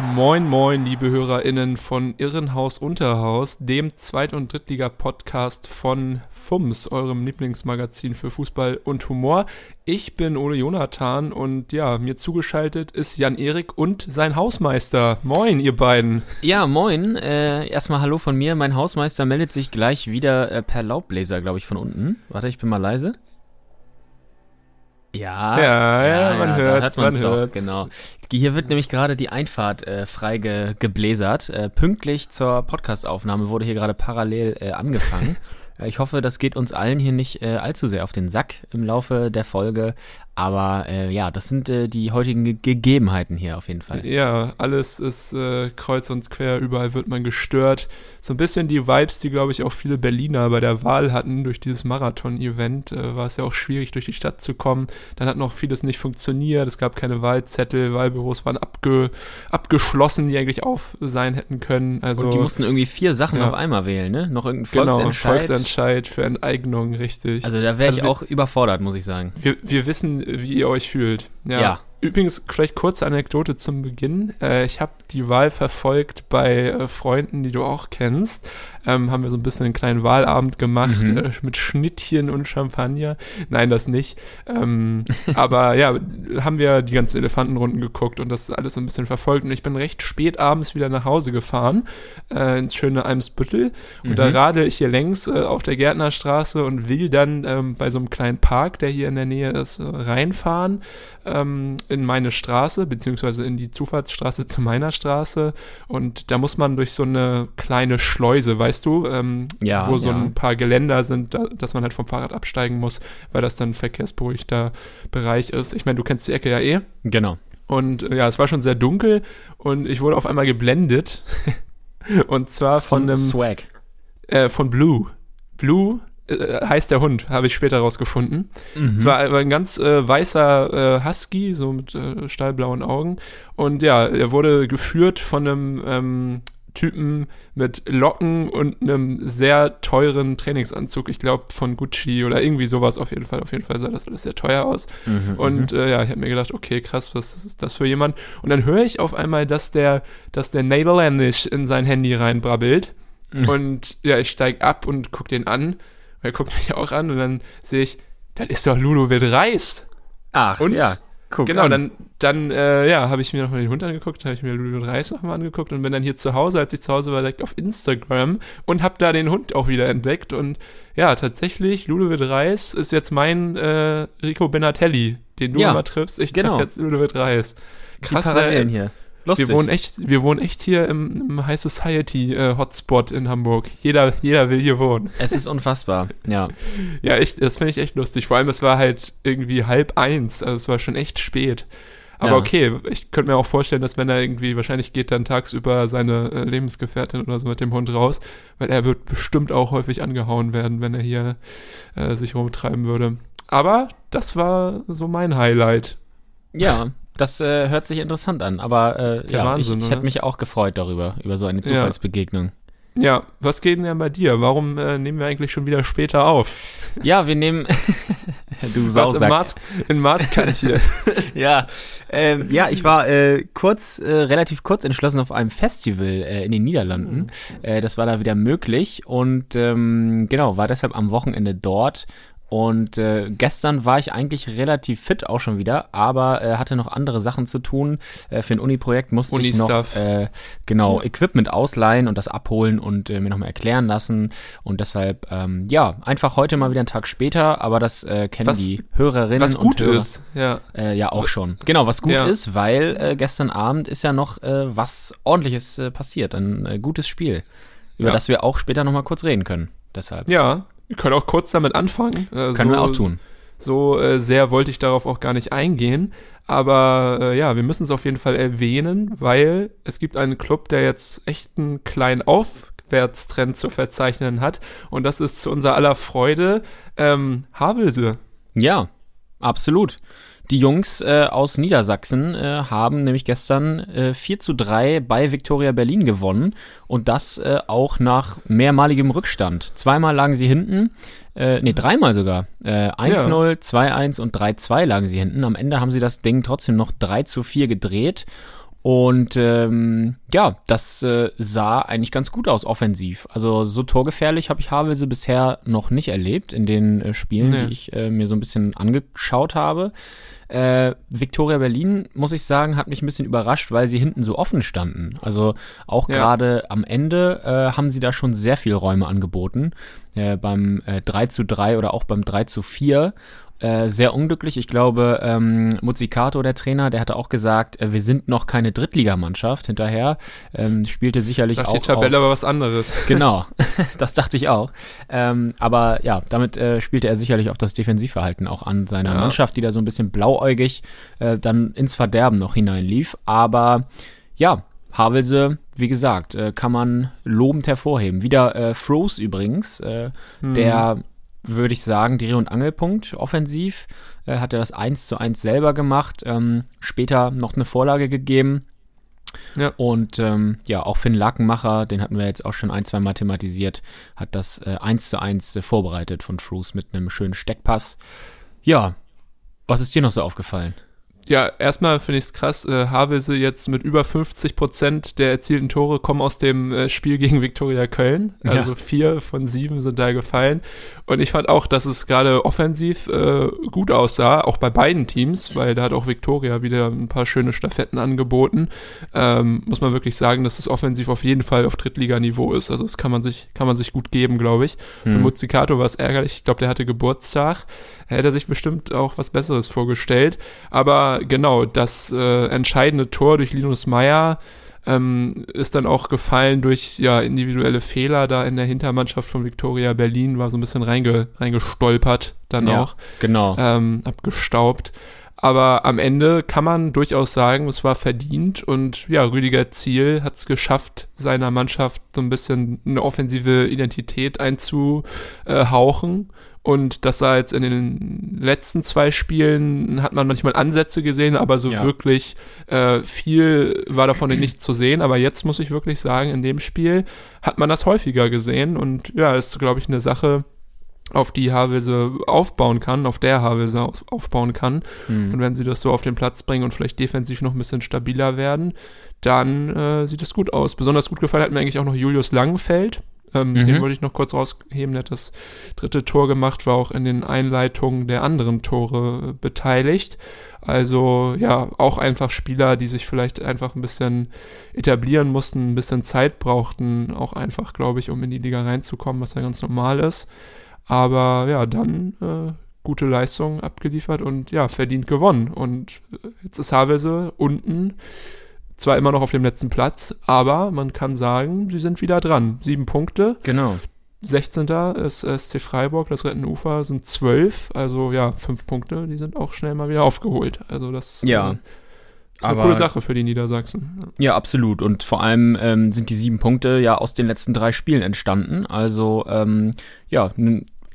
Moin, moin, liebe HörerInnen von Irrenhaus Unterhaus, dem Zweit- und Drittliga-Podcast von FUMS, eurem Lieblingsmagazin für Fußball und Humor. Ich bin Ole Jonathan und ja, mir zugeschaltet ist Jan-Erik und sein Hausmeister. Moin, ihr beiden. Ja, moin. Äh, erstmal Hallo von mir. Mein Hausmeister meldet sich gleich wieder äh, per Laubbläser, glaube ich, von unten. Warte, ich bin mal leise. Ja, Ja, ja, man hört's, da hört man's man doch, hört's. Genau. Hier wird nämlich gerade die Einfahrt äh, frei ge gebläsert. Äh, pünktlich zur Podcastaufnahme wurde hier gerade parallel äh, angefangen. Äh, ich hoffe, das geht uns allen hier nicht äh, allzu sehr auf den Sack im Laufe der Folge. Aber äh, ja, das sind äh, die heutigen Ge Gegebenheiten hier auf jeden Fall. Ja, alles ist äh, kreuz und quer, überall wird man gestört. So ein bisschen die Vibes, die, glaube ich, auch viele Berliner bei der Wahl hatten durch dieses Marathon-Event, äh, war es ja auch schwierig, durch die Stadt zu kommen. Dann hat noch vieles nicht funktioniert, es gab keine Wahlzettel, Wahlbüros waren abge abgeschlossen, die eigentlich auf sein hätten können. Also, Und die mussten irgendwie vier Sachen Ja. auf einmal wählen, ne? Noch irgendein genau, Volksentscheid. Volksentscheid für Enteignung, richtig. Also da wäre ich Also wir- auch überfordert, muss ich sagen. Wir, wir wissen, wie ihr euch fühlt. Ja. Ja. Übrigens, vielleicht kurze Anekdote zum Beginn. Äh, ich habe die Wahl verfolgt bei äh, Freunden, die du auch kennst. Ähm, haben wir so ein bisschen einen kleinen Wahlabend gemacht Mhm. äh, mit Schnittchen und Champagner. Nein, das nicht. Ähm, aber ja, haben wir die ganzen Elefantenrunden geguckt und das alles so ein bisschen verfolgt. Und ich bin recht spät abends wieder nach Hause gefahren, äh, ins schöne Eimsbüttel. Und da Mhm. radel ich hier längs äh, auf der Gärtnerstraße und will dann ähm, bei so einem kleinen Park, der hier in der Nähe ist, äh, reinfahren ähm, in meine Straße, beziehungsweise in die Zufahrtsstraße zu meiner Straße. Und da muss man durch so eine kleine Schleuse, weißt du, ähm, Ja, wo so ja. ein paar Geländer sind, da, dass man halt vom Fahrrad absteigen muss, weil das dann ein verkehrsberuhigter Bereich ist. Ich meine, du kennst die Ecke ja eh. Genau. Und äh, ja, es war schon sehr dunkel und ich wurde auf einmal geblendet. und zwar von, einem Swag. äh, von Blue. Blue äh, heißt der Hund, habe ich später rausgefunden. Mhm. Es war ein ganz äh, weißer äh, Husky, so mit äh, stahlblauen Augen. Und ja, er wurde geführt von einem ähm, Typen mit Locken und einem sehr teuren Trainingsanzug. Ich glaube von Gucci oder irgendwie sowas auf jeden Fall. Auf jeden Fall sah das alles sehr teuer aus. Mhm, Und äh, ja, ich habe mir gedacht, okay, krass, was ist das für jemand? Und dann höre ich auf einmal, dass der, dass der Netherlandisch in sein Handy reinbrabbelt. Mhm. Und ja, ich steig ab und guck den an. Er guckt mich auch an und dann sehe ich, das ist doch Ludovic Reis. Ach, Und? ja. Guck genau, an. dann, dann äh, ja, habe ich mir nochmal den Hund angeguckt, habe ich mir Ludovic Reis nochmal angeguckt und bin dann hier zu Hause, als ich zu Hause war, direkt auf Instagram und habe da den Hund auch wieder entdeckt. Und ja, tatsächlich, Ludovic Reis ist jetzt mein äh, Rico Benatelli, den du Ja, immer triffst. Ich genau. treffe jetzt Ludovic Reis. Krass, die Parallelen ne? hier. Lustig. Wir wohnen echt, wir wohnen echt hier im, im High Society äh, Hotspot in Hamburg. Jeder, jeder will hier wohnen. es ist unfassbar, ja. Ja, echt, das finde ich echt lustig. Vor allem, es war halt irgendwie halb eins, also es war schon echt spät. Aber Ja. okay, ich könnte mir auch vorstellen, dass wenn er irgendwie, wahrscheinlich geht dann tagsüber seine äh, Lebensgefährtin oder so mit dem Hund raus, weil er wird bestimmt auch häufig angehauen werden, wenn er hier äh, sich rumtreiben würde. Aber das war so mein Highlight. Ja, das äh, hört sich interessant an, aber äh, ja, Wahnsinn, ich, ich hätte mich auch gefreut darüber, über so eine Zufallsbegegnung. Ja, was geht denn bei dir? Warum äh, nehmen wir eigentlich schon wieder später auf? Ja, wir nehmen. du Sausack. Mars, in Maßkant hier. ja, ähm, ja, ich war äh, kurz, äh, relativ kurz entschlossen auf einem Festival äh, in den Niederlanden. Äh, das war da wieder möglich und ähm, genau, war deshalb am Wochenende dort. Und äh, gestern war ich eigentlich relativ fit auch schon wieder, aber äh, hatte noch andere Sachen zu tun. Äh, für ein Uni-Projekt musste ich noch äh, genau Equipment ausleihen und das abholen und äh, mir nochmal erklären lassen. Und deshalb, ähm, ja, einfach heute mal wieder einen Tag später, aber das äh, kennen Was- die Hörerinnen Was gut und Hörer. ist, ja. Äh, ja, auch schon. Genau, was gut Ja. ist, weil äh, gestern Abend ist ja noch äh, was ordentliches äh, passiert. Ein äh, gutes Spiel, über Ja. das wir auch später nochmal kurz reden können. Deshalb. Ja, wir können auch kurz damit anfangen. Äh, Können so, wir auch tun. So äh, sehr wollte ich darauf auch gar nicht eingehen. Aber äh, ja, wir müssen es auf jeden Fall erwähnen, weil es gibt einen Club, der jetzt echt einen kleinen Aufwärtstrend zu verzeichnen hat. Und das ist zu unserer aller Freude ähm, Havelse. Ja, absolut. Die Jungs äh, aus Niedersachsen äh, haben nämlich gestern äh, 4 zu 3 bei Viktoria Berlin gewonnen und das äh, auch nach mehrmaligem Rückstand. Zweimal lagen sie hinten, äh, nee, dreimal sogar. Äh, 1-0, ja. 2-1 und 3-2 lagen sie hinten. Am Ende haben sie das Ding trotzdem noch 3 zu 4 gedreht. Und ähm, ja, das äh, sah eigentlich ganz gut aus offensiv. Also so torgefährlich habe ich Havelse bisher noch nicht erlebt in den äh, Spielen, nee. die ich äh, mir so ein bisschen angeschaut habe. Äh, Victoria Berlin, muss ich sagen, hat mich ein bisschen überrascht, weil sie hinten so offen standen. Also auch ja. gerade am Ende äh, haben sie da schon sehr viel Räume angeboten. Äh, beim äh, 3 zu 3 oder auch beim 3 zu 4 äh, sehr unglücklich. Ich glaube, ähm, Muzikato, der Trainer, der hatte auch gesagt, äh, wir sind noch keine Drittligamannschaft. Hinterher ähm, spielte sicherlich Sagt auch. Die Tabelle auf, aber was anderes. Genau, das dachte ich auch. Ähm, aber ja, damit äh, spielte er sicherlich auf das Defensivverhalten auch an seiner ja. Mannschaft, die da so ein bisschen blauäugig äh, dann ins Verderben noch hineinlief. Aber ja, Havelse, wie gesagt, äh, kann man lobend hervorheben. Wieder äh, Froze übrigens, äh, hm. der würde ich sagen, Dreh- und Angelpunkt offensiv. Äh, hat er das 1 zu 1 selber gemacht, ähm, später noch eine Vorlage gegeben. Ja. Und ähm, ja, auch Finn Lakenmacher, den hatten wir jetzt auch schon ein, zwei Mal thematisiert, hat das äh, 1 zu 1 äh, vorbereitet von Frues mit einem schönen Steckpass. Ja, was ist dir noch so aufgefallen? Ja, erstmal finde ich es krass, äh, Havelse jetzt mit über 50 Prozent der erzielten Tore kommen aus dem äh, Spiel gegen Viktoria Köln. Also ja. vier von sieben sind da gefallen. Und ich fand auch, dass es gerade offensiv äh, gut aussah, auch bei beiden Teams, weil da hat auch Viktoria wieder ein paar schöne Stafetten angeboten. Ähm, muss man wirklich sagen, dass es offensiv auf jeden Fall auf Drittliganiveau ist. Also das kann man sich, kann man sich gut geben, glaube ich. Mhm. Für Muzikato war es ärgerlich. Ich glaube, der hatte Geburtstag. Er hätte sich bestimmt auch was Besseres vorgestellt. Aber genau, das äh, entscheidende Tor durch Linus Meyer ähm, ist dann auch gefallen durch ja individuelle Fehler da in der Hintermannschaft von Victoria Berlin, war so ein bisschen reinge, reingestolpert dann ja, auch. Genau. Ähm, abgestaubt. Aber am Ende kann man durchaus sagen, es war verdient und ja, Rüdiger Ziel hat es geschafft, seiner Mannschaft so ein bisschen eine offensive Identität einzuhauchen. Und das sah jetzt in den letzten zwei Spielen, hat man manchmal Ansätze gesehen, aber so ja. wirklich äh, viel war davon nicht zu sehen. Aber jetzt muss ich wirklich sagen, in dem Spiel hat man das häufiger gesehen. Und ja, ist, glaube ich, eine Sache, auf die Havelse aufbauen kann, auf der Havelse aufbauen kann. Mhm. Und wenn sie das so auf den Platz bringen und vielleicht defensiv noch ein bisschen stabiler werden, dann äh, sieht es gut aus. Besonders gut gefallen hat mir eigentlich auch noch Julius Langenfeld. Ähm, mhm. Den wollte ich noch kurz rausheben. Der hat das dritte Tor gemacht, war auch in den Einleitungen der anderen Tore beteiligt. Also ja, auch einfach Spieler, die sich vielleicht einfach ein bisschen etablieren mussten, ein bisschen Zeit brauchten, auch einfach, glaube ich, um in die Liga reinzukommen, was ja ganz normal ist. Aber ja, dann äh, gute Leistung abgeliefert und ja, verdient gewonnen. Und äh, jetzt ist Havelse unten zwar immer noch auf dem letzten Platz, aber man kann sagen, sie sind wieder dran. Sieben Punkte. Genau. 16. ist SC Freiburg, das Rettende Ufer sind zwölf, also ja, fünf Punkte, die sind auch schnell mal wieder aufgeholt. Also das ja. Ist eine coole Sache für die Niedersachsen. Ja, absolut. Und vor allem ähm, sind die sieben Punkte ja aus den letzten drei Spielen entstanden. Also ähm, ja,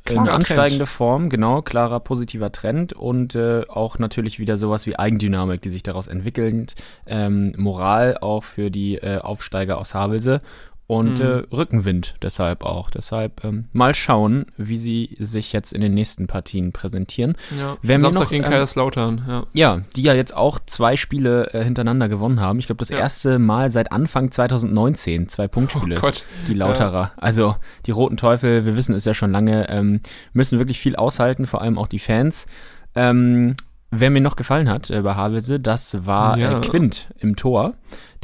Klarer eine ansteigende Trend. Form, genau, klarer positiver Trend und äh, auch natürlich wieder sowas wie Eigendynamik, die sich daraus entwickelt, ähm, Moral auch für die äh, Aufsteiger aus Havelse und mhm. äh, Rückenwind deshalb auch. Deshalb ähm, mal schauen, wie sie sich jetzt in den nächsten Partien präsentieren. Ja, Wer Samstag noch, gegen ähm, Kaiserslautern. Ja. ja, die ja jetzt auch zwei Spiele äh, hintereinander gewonnen haben. Ich glaube, das ja. erste Mal seit Anfang 2019 zwei Punktspiele. Oh Gott. Die Lauterer. Ja. Also die Roten Teufel, wir wissen es ja schon lange, ähm, müssen wirklich viel aushalten, vor allem auch die Fans. Ähm, Wer mir noch gefallen hat äh, bei Havelse, das war ja. äh, Quint im Tor.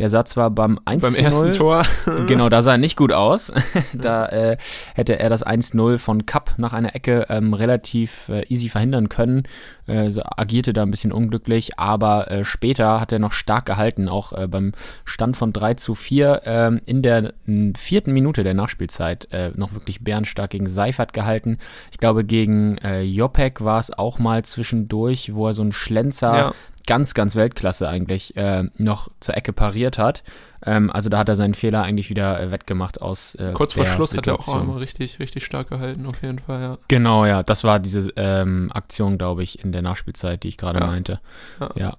Der Satz war beim 1 Beim zu 0. ersten Tor. Genau, da sah er nicht gut aus. da äh, hätte er das 1-0 von Kapp nach einer Ecke ähm, relativ äh, easy verhindern können. Äh, so agierte da ein bisschen unglücklich, aber äh, später hat er noch stark gehalten, auch äh, beim Stand von 3 zu 4 ähm, in der vierten Minute der Nachspielzeit äh, noch wirklich bärenstark gegen Seifert gehalten. Ich glaube, gegen Jopek war es auch mal zwischendurch, wo er so einen Schlenzer Ja. Ganz, ganz Weltklasse eigentlich äh, noch zur Ecke pariert hat. Ähm, also da hat er seinen Fehler eigentlich wieder äh, wettgemacht aus äh, Kurz vor Schluss hat er auch Situation. einmal richtig, richtig stark gehalten, auf jeden Fall, ja. Genau, ja, das war diese ähm, Aktion, glaube ich, in der Nachspielzeit, die ich gerade Ja. meinte. Ja. Ja.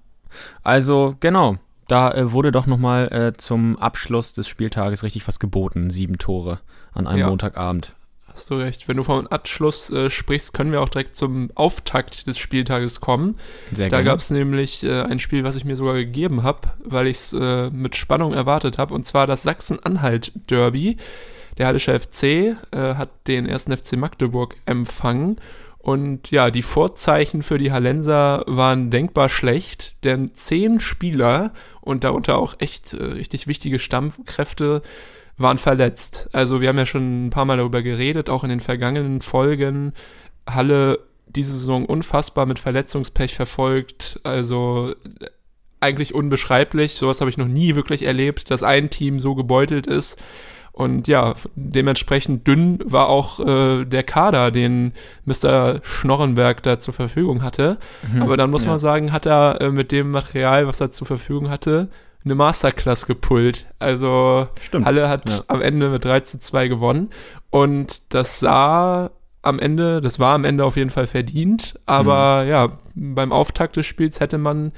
Also, genau. Da äh, wurde doch nochmal äh, zum Abschluss des Spieltages richtig was geboten. Sieben Tore an einem Ja. Montagabend. Hast du recht. Wenn du vom Abschluss äh, sprichst, können wir auch direkt zum Auftakt des Spieltages kommen. Sehr Da gab es nämlich äh, ein Spiel, was ich mir sogar gegeben habe, weil ich es äh, mit Spannung erwartet habe, und zwar das Sachsen-Anhalt-Derby. Der Hallische FC äh, hat den ersten FC Magdeburg empfangen. Und ja, die Vorzeichen für die Hallenser waren denkbar schlecht, denn zehn Spieler und darunter auch echt äh, richtig wichtige Stammkräfte waren verletzt. Also wir haben ja schon ein paar Mal darüber geredet, auch in den vergangenen Folgen. Halle diese Saison unfassbar mit Verletzungspech verfolgt. Also äh, eigentlich unbeschreiblich. Sowas habe ich noch nie wirklich erlebt, dass ein Team so gebeutelt ist. Und ja, dementsprechend dünn war auch äh, der Kader, den Mr. Schnorrenberg da zur Verfügung hatte. Mhm. Aber dann muss Ja. man sagen, hat er äh, mit dem Material, was er zur Verfügung hatte, eine Masterclass gepult. Also Stimmt. Halle hat Ja. am Ende mit 3 zu 2 gewonnen. Und das sah am Ende, das war am Ende auf jeden Fall verdient. Aber ja, beim Auftakt des Spiels hätte man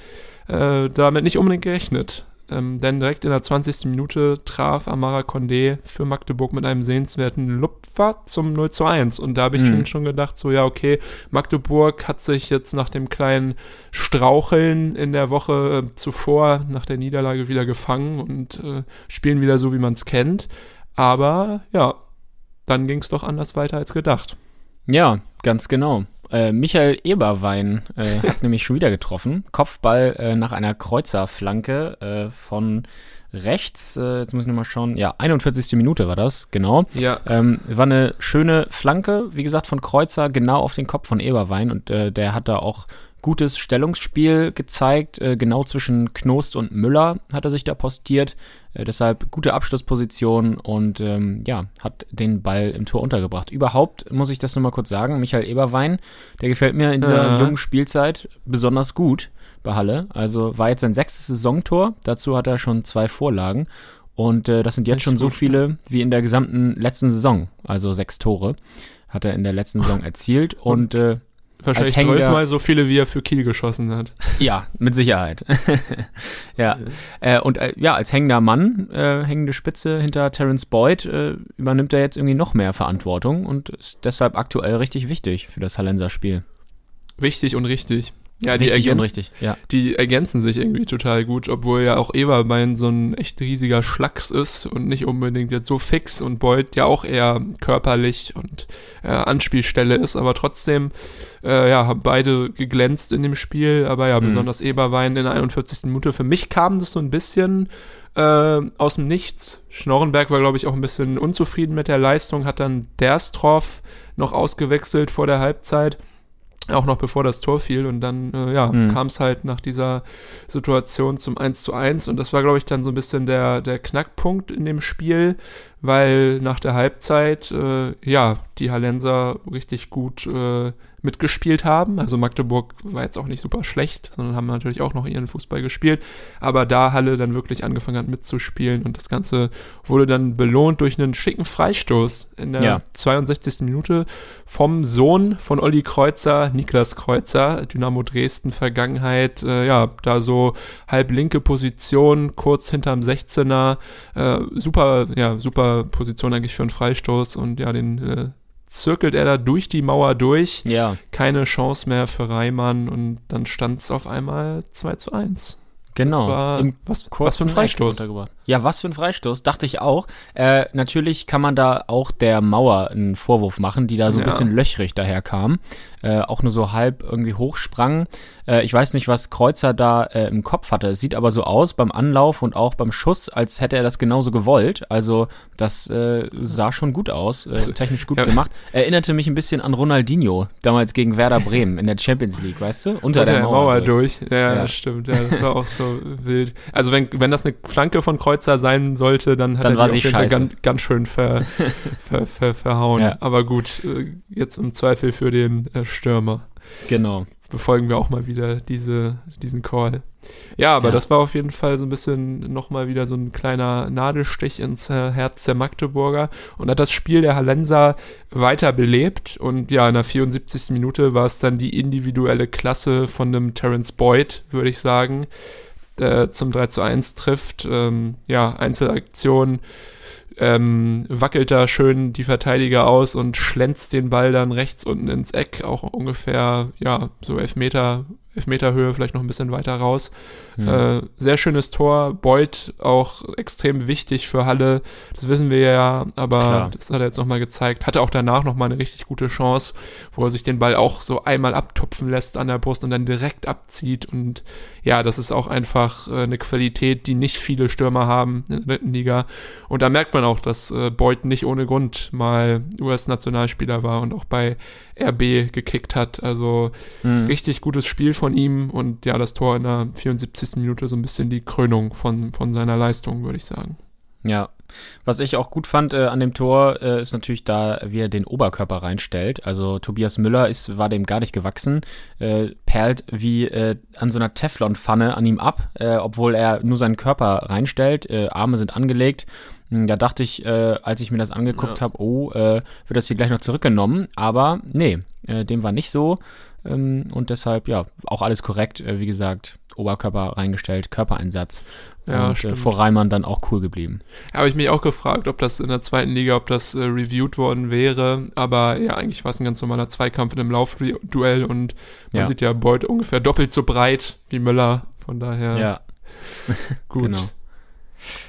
äh, damit nicht unbedingt gerechnet. Ähm, denn direkt in der 20. Minute traf Amara Condé für Magdeburg mit einem sehenswerten Lupfer zum 0 zu 1. Und da habe ich Mhm. schon, schon gedacht, so ja, okay, Magdeburg hat sich jetzt nach dem kleinen Straucheln in der Woche äh, zuvor nach der Niederlage wieder gefangen und äh, spielen wieder so, wie man es kennt. Aber ja, dann ging es doch anders weiter als gedacht. Ja, ganz genau. Äh, Michael Eberwein äh, hat nämlich schon wieder getroffen. Kopfball äh, nach einer Kreuzerflanke äh, von rechts. Äh, jetzt muss ich nochmal schauen. Ja, 41. Minute war das, genau. Ja, Ähm, war eine schöne Flanke, wie gesagt, von Kreuzer, genau auf den Kopf von Eberwein. Und äh, der hat da auch gutes Stellungsspiel gezeigt. Äh, genau zwischen Knost und Müller hat er sich da postiert. Äh, deshalb gute Abschlussposition und ähm, ja, hat den Ball im Tor untergebracht. Überhaupt muss ich das nur mal kurz sagen. Michael Eberwein, der gefällt mir in dieser Ja. jungen Spielzeit besonders gut bei Halle. Also war jetzt sein sechstes Saisontor. Dazu hat er schon zwei Vorlagen. Und äh, das sind jetzt schon so viele wie in der gesamten letzten Saison. Also sechs Tore hat er in der letzten Saison erzielt. Und äh, wahrscheinlich zwölfmal so viele, wie er für Kiel geschossen hat. ja, mit Sicherheit. ja. Äh, und äh, ja, als hängender Mann, äh, hängende Spitze hinter Terence Boyd, äh, übernimmt er jetzt irgendwie noch mehr Verantwortung und ist deshalb aktuell richtig wichtig für das Hallenser Spiel. Wichtig und richtig. Ja, die, Wichtig und ergänzen, richtig, ja. die ergänzen sich irgendwie total gut, obwohl ja auch Eberbein so ein echt riesiger Schlacks ist und nicht unbedingt jetzt so fix und Beuth ja auch eher körperlich und äh, Anspielstelle ist, aber trotzdem, äh, ja, haben beide geglänzt in dem Spiel, aber ja, Mhm. besonders Eberwein in der 41. Minute. Für mich kam das so ein bisschen äh, aus dem Nichts. Schnorrenberg war, glaube ich, auch ein bisschen unzufrieden mit der Leistung, hat dann Derstroff noch ausgewechselt vor der Halbzeit. Auch noch bevor das Tor fiel und dann, äh, ja, Mhm. kam es halt nach dieser Situation zum 1 zu 1 und das war, glaube ich, dann so ein bisschen der, der Knackpunkt in dem Spiel, weil nach der Halbzeit, äh, ja, die Hallenser richtig gut äh, mitgespielt haben. Also Magdeburg war jetzt auch nicht super schlecht, sondern haben natürlich auch noch ihren Fußball gespielt. Aber da Halle dann wirklich angefangen hat mitzuspielen und das Ganze wurde dann belohnt durch einen schicken Freistoß in der Ja. 62. Minute vom Sohn von Olli Kreuzer, Niklas Kreuzer, Dynamo Dresden Vergangenheit, äh, ja, da so halb linke Position, kurz hinterm 16er, äh, super, ja, super Position eigentlich für einen Freistoß und ja, den äh, zirkelt er da durch die Mauer durch, Ja, keine Chance mehr für Reimann und dann stand es auf einmal 2 zu 1. genau. Das war, was, was für ein Freistoß. Ja, was für ein Freistoß, dachte ich auch. Äh, natürlich kann man da auch der Mauer einen Vorwurf machen, die da so ein Ja. bisschen löchrig daherkam. Äh, auch nur so halb irgendwie hochsprang. Äh, ich weiß nicht, was Kreuzer da äh, im Kopf hatte. Es sieht aber so aus beim Anlauf und auch beim Schuss, als hätte er das genauso gewollt. Also das äh, sah schon gut aus, äh, technisch gut ja. gemacht. Erinnerte mich ein bisschen an Ronaldinho, damals gegen Werder Bremen in der Champions League, weißt du? Unter, Unter der, Mauer. durch. durch. Ja, Ja. das stimmt. Ja, das war auch so wild. Also wenn, wenn das eine Flanke von Kreuzer sein sollte, dann hat Dann er war die sie auf ganz, ganz schön ver, ver, ver, verhauen. Ja. Aber gut, jetzt im Zweifel für den äh, Stürmer. Genau. befolgen wir auch mal wieder diese, diesen Call. Ja, aber Ja. das war auf jeden Fall so ein bisschen nochmal wieder so ein kleiner Nadelstich ins äh, Herz der Magdeburger und hat das Spiel der Hallenser weiter belebt und ja, in der 74. Minute war es dann die individuelle Klasse von dem Terence Boyd, würde ich sagen, der zum 3 zu 1 trifft. Ähm, ja, Einzelaktion, ähm, wackelt da schön die Verteidiger aus und schlänzt den Ball dann rechts unten ins Eck, auch ungefähr, ja, so elf Meter, elf Meter Höhe, vielleicht noch ein bisschen weiter raus. Mhm. Äh, sehr schönes Tor, Beuth auch extrem wichtig für Halle, das wissen wir ja, aber Klar. das hat er jetzt nochmal gezeigt. Hatte auch danach nochmal eine richtig gute Chance, wo er sich den Ball auch so einmal abtupfen lässt an der Brust und dann direkt abzieht und ja, das ist auch einfach äh, eine Qualität, die nicht viele Stürmer haben in der dritten Liga. Und da merkt man auch, dass äh, Beuth nicht ohne Grund mal US-Nationalspieler war und auch bei RB gekickt hat. Also Mhm. richtig gutes Spiel von ihm und ja, das Tor in der 74. Minute so ein bisschen die Krönung von, von seiner Leistung, würde ich sagen. Ja. Was ich auch gut fand äh, an dem Tor, äh, ist natürlich da, wie er den Oberkörper reinstellt. Also Tobias Müller ist, war dem gar nicht gewachsen, äh, perlt wie äh, an so einer Teflonpfanne an ihm ab, äh, obwohl er nur seinen Körper reinstellt. Äh, Arme sind angelegt. Hm, Da dachte ich, als ich mir das angeguckt habe, oh, wird das hier gleich noch zurückgenommen. Aber nee, dem war nicht so. Ähm, und deshalb, ja, auch alles korrekt. Wie gesagt, Oberkörper reingestellt, Körpereinsatz. Ja, und äh, stimmt. vor Reimann dann auch cool geblieben. Habe ich mich auch gefragt, ob das in der zweiten Liga, ob das äh, reviewed worden wäre. Aber ja, eigentlich war es ein ganz normaler Zweikampf in einem Laufduell und man Ja. sieht ja Beuth ungefähr doppelt so breit wie Müller. Von daher Ja, gut. genau.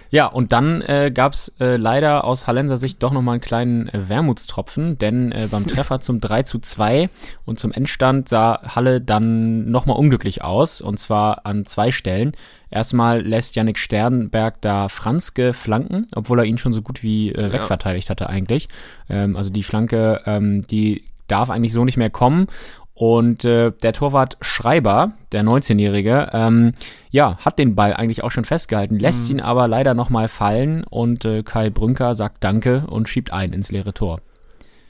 Ja, und dann äh, gab es äh, leider aus Hallenser Sicht doch nochmal einen kleinen äh, Wermutstropfen, denn äh, beim Treffer zum 3 zu 2 und zum Endstand sah Halle dann nochmal unglücklich aus, und zwar an zwei Stellen. Erstmal lässt Yannick Sternberg da Franzke flanken, obwohl er ihn schon so gut wie äh, wegverteidigt hatte eigentlich. Ähm, also die Flanke, ähm, die darf eigentlich so nicht mehr kommen. Und äh, der Torwart Schreiber, der 19-Jährige, ähm, ja, hat den Ball eigentlich auch schon festgehalten, lässt ihn aber leider nochmal fallen und äh, Kai Brünker sagt Danke und schiebt ein ins leere Tor.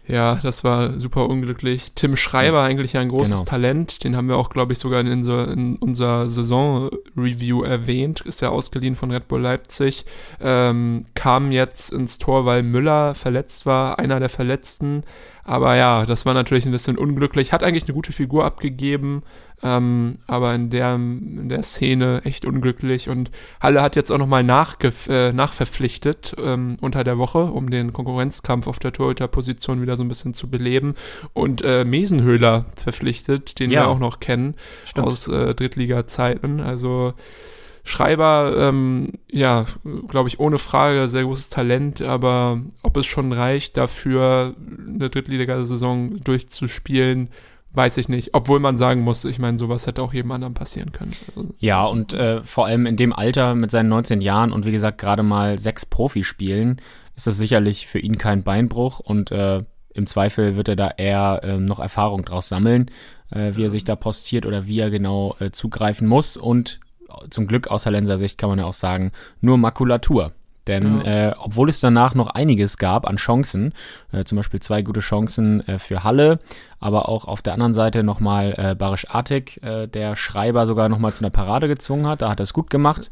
Ja, das war super unglücklich. Tim Schreiber, eigentlich ja ein großes Genau. Talent. Den haben wir auch, glaube ich, sogar in, unser, in unser Saison-Review erwähnt. Ist ja ausgeliehen von Red Bull Leipzig. Ähm, kam jetzt ins Tor, weil Müller verletzt war, einer der Verletzten. Aber ja, das war natürlich ein bisschen unglücklich. Hat eigentlich eine gute Figur abgegeben, ähm, aber in der, in der Szene echt unglücklich. Und Halle hat jetzt auch nochmal äh, nachverpflichtet ähm, unter der Woche, um den Konkurrenzkampf auf der Torhüterposition wieder so ein bisschen zu beleben. Und äh, Mesenhöhler verpflichtet, den Ja. wir auch noch kennen Stimmt. aus äh, Drittliga-Zeiten. Also Schreiber, ähm, ja, glaube ich, ohne Frage, sehr großes Talent, aber ob es schon reicht, dafür eine Drittliga-Saison durchzuspielen, weiß ich nicht. Obwohl man sagen muss, ich meine, sowas hätte auch jedem anderen passieren können. Also, Ja, und äh, vor allem in dem Alter mit seinen 19 Jahren und wie gesagt gerade mal sechs Profispielen ist das sicherlich für ihn kein Beinbruch und äh, im Zweifel wird er da eher ähm, noch Erfahrung draus sammeln, äh, wie er sich da postiert oder wie er genau äh, zugreifen muss und zum Glück aus Hallenser Sicht kann man ja auch sagen, nur Makulatur. Denn äh, obwohl es danach noch einiges gab an Chancen, äh, zum Beispiel zwei gute Chancen äh, für Halle, aber auch auf der anderen Seite nochmal äh, Barisch Artik, äh, der Schreiber sogar nochmal zu einer Parade gezwungen hat. Da hat er es gut gemacht.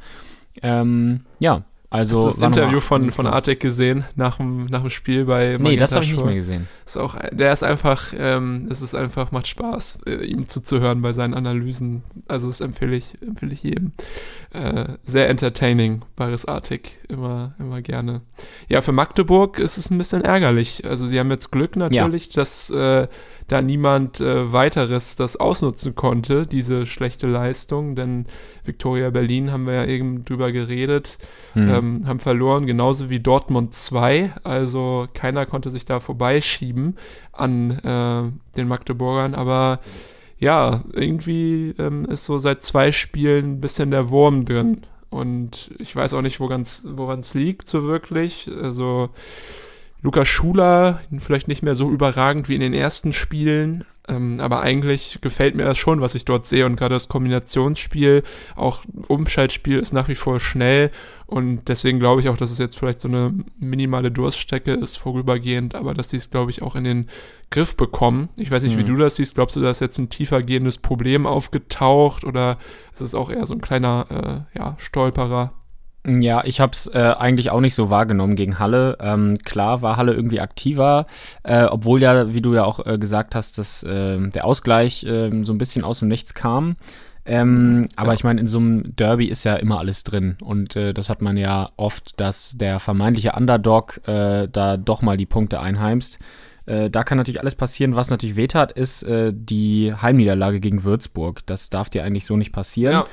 Ähm, ja, also. Hast du das Interview mal- von, von Artek gesehen nach dem, nach dem Spiel bei Nee, das Magenta habe ich nicht mehr gesehen. Ist auch, der ist einfach, ähm, es ist einfach, macht Spaß, äh, ihm zuzuhören bei seinen Analysen. Also das empfehle ich, empfehle ich jedem. Äh, sehr entertaining, Baris Artik, immer, immer gerne. Ja, für Magdeburg ist es ein bisschen ärgerlich. Also sie haben jetzt Glück natürlich, dass äh, da niemand äh, weiteres das ausnutzen konnte, diese schlechte Leistung, denn Victoria Berlin haben wir ja eben drüber geredet. Hm. Ähm, ähm, haben verloren, genauso wie Dortmund 2. Also keiner konnte sich da vorbeischieben an äh, den Magdeburgern. Aber ja, irgendwie ähm, ist so seit zwei Spielen ein bisschen der Wurm drin. Und ich weiß auch nicht, woran es liegt, so wirklich. Also Lukas Schuler, vielleicht nicht mehr so überragend wie in den ersten Spielen, ähm, aber eigentlich gefällt mir das schon, was ich dort sehe. Und gerade das Kombinationsspiel, auch Umschaltspiel ist nach wie vor schnell. Und deswegen glaube ich auch, dass es jetzt vielleicht so eine minimale Durststrecke ist, vorübergehend, aber dass die es, glaube ich, auch in den Griff bekommen. Ich weiß nicht, mhm. wie du das siehst. Glaubst du, da ist jetzt ein tiefer gehendes Problem aufgetaucht oder ist es auch eher so ein kleiner äh, ja, Stolperer? Ja, ich habe es äh, eigentlich auch nicht so wahrgenommen gegen Halle. Ähm, klar war Halle irgendwie aktiver, äh, obwohl ja, wie du ja auch äh, gesagt hast, dass äh, der Ausgleich äh, so ein bisschen aus dem Nichts kam. Ähm, aber ja. ich meine, in so einem Derby ist ja immer alles drin. Und äh, das hat man ja oft, dass der vermeintliche Underdog äh, da doch mal die Punkte einheimst. Äh, da kann natürlich alles passieren. Was natürlich wehtat, ist die Heimniederlage gegen Würzburg. Das darf dir eigentlich so nicht passieren.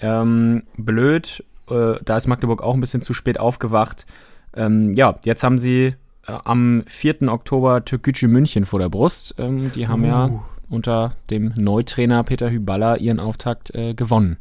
Ja. Ähm, blöd äh, da ist Magdeburg auch ein bisschen zu spät aufgewacht. Ähm, ja, jetzt haben sie äh, am 4. Oktober Türkgücü München vor der Brust. Ähm, die haben uh. ja unter dem Neutrainer Peter Hyballa ihren Auftakt äh, gewonnen.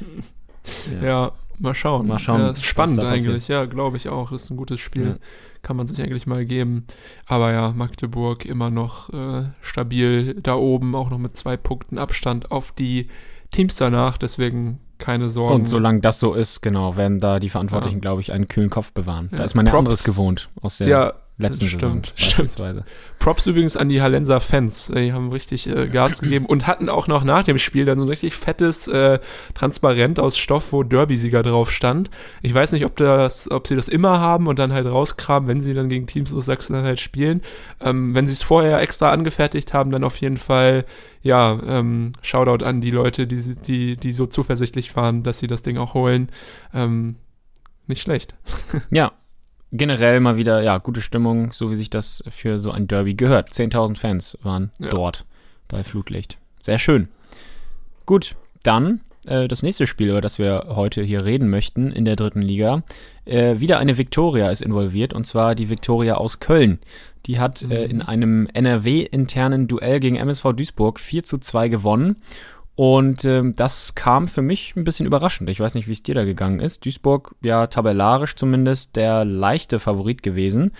ja. ja. mal schauen. Mal schauen. Ja, ist spannend eigentlich, ja, glaube ich auch. Das ist ein gutes Spiel. Ja. Kann man sich eigentlich mal geben. Aber ja, Magdeburg immer noch äh, stabil da oben, auch noch mit zwei Punkten Abstand auf die Teams danach. Deswegen keine Sorgen. Und solange das so ist, genau, werden da die Verantwortlichen, ja. glaube ich, einen kühlen Kopf bewahren. Ja. Da ist man ja Props, anderes gewohnt aus der ja, letzten stimmt, Saison stimmt. Props übrigens an die Hallenser Fans. Die haben richtig äh, Gas gegeben und hatten auch noch nach dem Spiel dann so ein richtig fettes äh, Transparent aus Stoff, wo Derby-Sieger drauf stand. Ich weiß nicht, ob, das, ob sie das immer haben und dann halt rauskramen, wenn sie dann gegen Teams aus Sachsen halt spielen. Ähm, wenn sie es vorher extra angefertigt haben, dann auf jeden Fall ja, ähm, Shoutout an die Leute, die, die, die so zuversichtlich waren, dass sie das Ding auch holen. Ähm, nicht schlecht. ja, generell mal wieder, ja, gute Stimmung, so wie sich das für so ein Derby gehört. 10.000 Fans waren ja. dort bei Flutlicht. Sehr schön. Gut, dann äh, das nächste Spiel, über das wir heute hier reden möchten in der dritten Liga. Äh, wieder eine Viktoria ist involviert und zwar die Viktoria aus Köln. Die hat äh, mhm. äh, in einem NRW-internen Duell gegen MSV Duisburg 4 zu 2 gewonnen. Und ähm, das kam für mich ein bisschen überraschend. Ich weiß nicht, wie es dir da gegangen ist. Duisburg, ja, tabellarisch zumindest der leichte Favorit gewesen,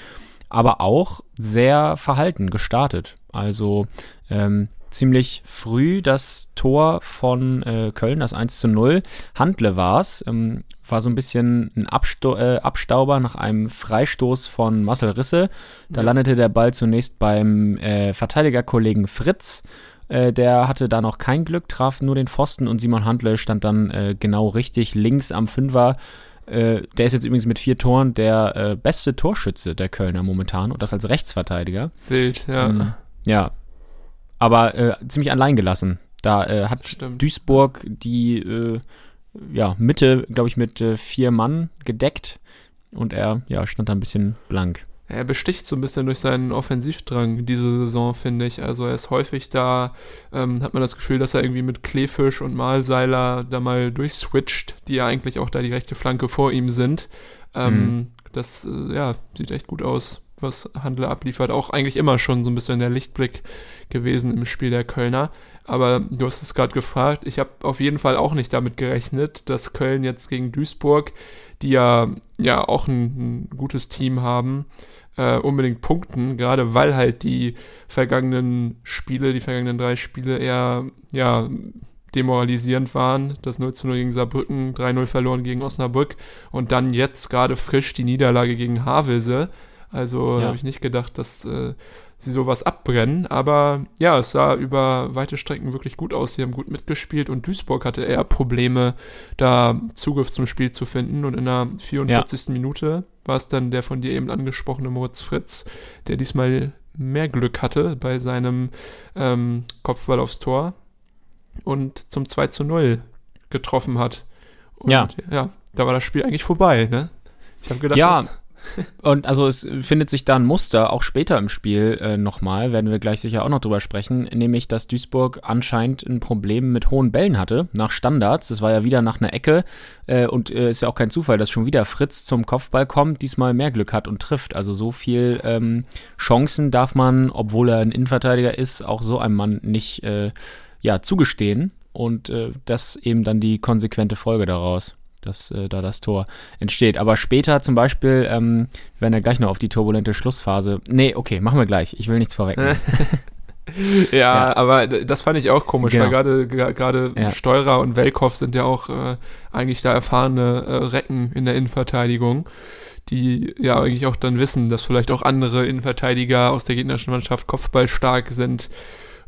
aber auch sehr verhalten gestartet. Also ähm, ziemlich früh das Tor von äh, Köln, das 1 zu 0. Handle war es. Ähm, war so ein bisschen ein Absto äh, Abstauber nach einem Freistoß von Marcel Risse. Da ja. landete der Ball zunächst beim äh, Verteidigerkollegen Fritz. Äh, der hatte da noch kein Glück, traf nur den Pfosten und Simon Handle stand dann äh, genau richtig links am Fünfer. Äh, der ist jetzt übrigens mit vier Toren der äh, beste Torschütze der Kölner momentan und das als Rechtsverteidiger. Wild, ja. Ähm, ja, aber äh, ziemlich allein gelassen. Da hat Stimmt. Duisburg die ja, Mitte, glaube ich, mit vier Mann gedeckt und er ja, stand da ein bisschen blank. Er besticht so ein bisschen durch seinen Offensivdrang diese Saison, finde ich. Also er ist häufig da, ähm, hat man das Gefühl, dass er irgendwie mit Kleefisch und Malseiler da mal durchswitcht, die ja eigentlich auch da die rechte Flanke vor ihm sind. Ähm, mhm. Das, äh, ja, sieht echt gut aus was Handler abliefert, auch eigentlich immer schon so ein bisschen der Lichtblick gewesen im Spiel der Kölner. Aber du hast es gerade gefragt, ich habe auf jeden Fall auch nicht damit gerechnet, dass Köln jetzt gegen Duisburg, die ja, ja auch ein, ein gutes Team haben, äh, unbedingt punkten, gerade weil halt die vergangenen Spiele, die vergangenen drei Spiele eher, ja, demoralisierend waren. Das 0 zu 0 gegen Saarbrücken, 3-0 verloren gegen Osnabrück und dann jetzt gerade frisch die Niederlage gegen Havelse. Also ja. habe ich nicht gedacht, dass äh, sie sowas abbrennen. Aber ja, es sah über weite Strecken wirklich gut aus. Sie haben gut mitgespielt und Duisburg hatte eher Probleme, da Zugriff zum Spiel zu finden. Und in der 44. Ja. Minute war es dann der von dir eben angesprochene Moritz Fritz, der diesmal mehr Glück hatte bei seinem ähm, Kopfball aufs Tor und zum 2 zu 0 getroffen hat. Und ja. ja, da war das Spiel eigentlich vorbei, ne? Ich habe gedacht, ja. Das, Und also es findet sich da ein Muster, auch später im Spiel äh, nochmal, werden wir gleich sicher auch noch drüber sprechen, nämlich, dass Duisburg anscheinend ein Problem mit hohen Bällen hatte, nach Standards. Das war ja wieder nach einer Ecke äh, und äh, ist ja auch kein Zufall, dass schon wieder Fritz zum Kopfball kommt, diesmal mehr Glück hat und trifft. Also so viel ähm, Chancen darf man, obwohl er ein Innenverteidiger ist, auch so einem Mann nicht äh, ja, zugestehen. Und äh, das eben dann die konsequente Folge daraus dass äh, da das Tor entsteht. Aber später zum Beispiel, ähm, werden wir gleich noch auf die turbulente Schlussphase. Nee, okay, machen wir gleich. Ich will nichts vorwegnehmen. ja, ja, aber das fand ich auch komisch, genau. weil gerade gerade ja. Steurer und Welkow sind ja auch äh, eigentlich da erfahrene äh, Recken in der Innenverteidigung, die ja eigentlich auch dann wissen, dass vielleicht auch andere Innenverteidiger aus der gegnerischen Mannschaft kopfballstark sind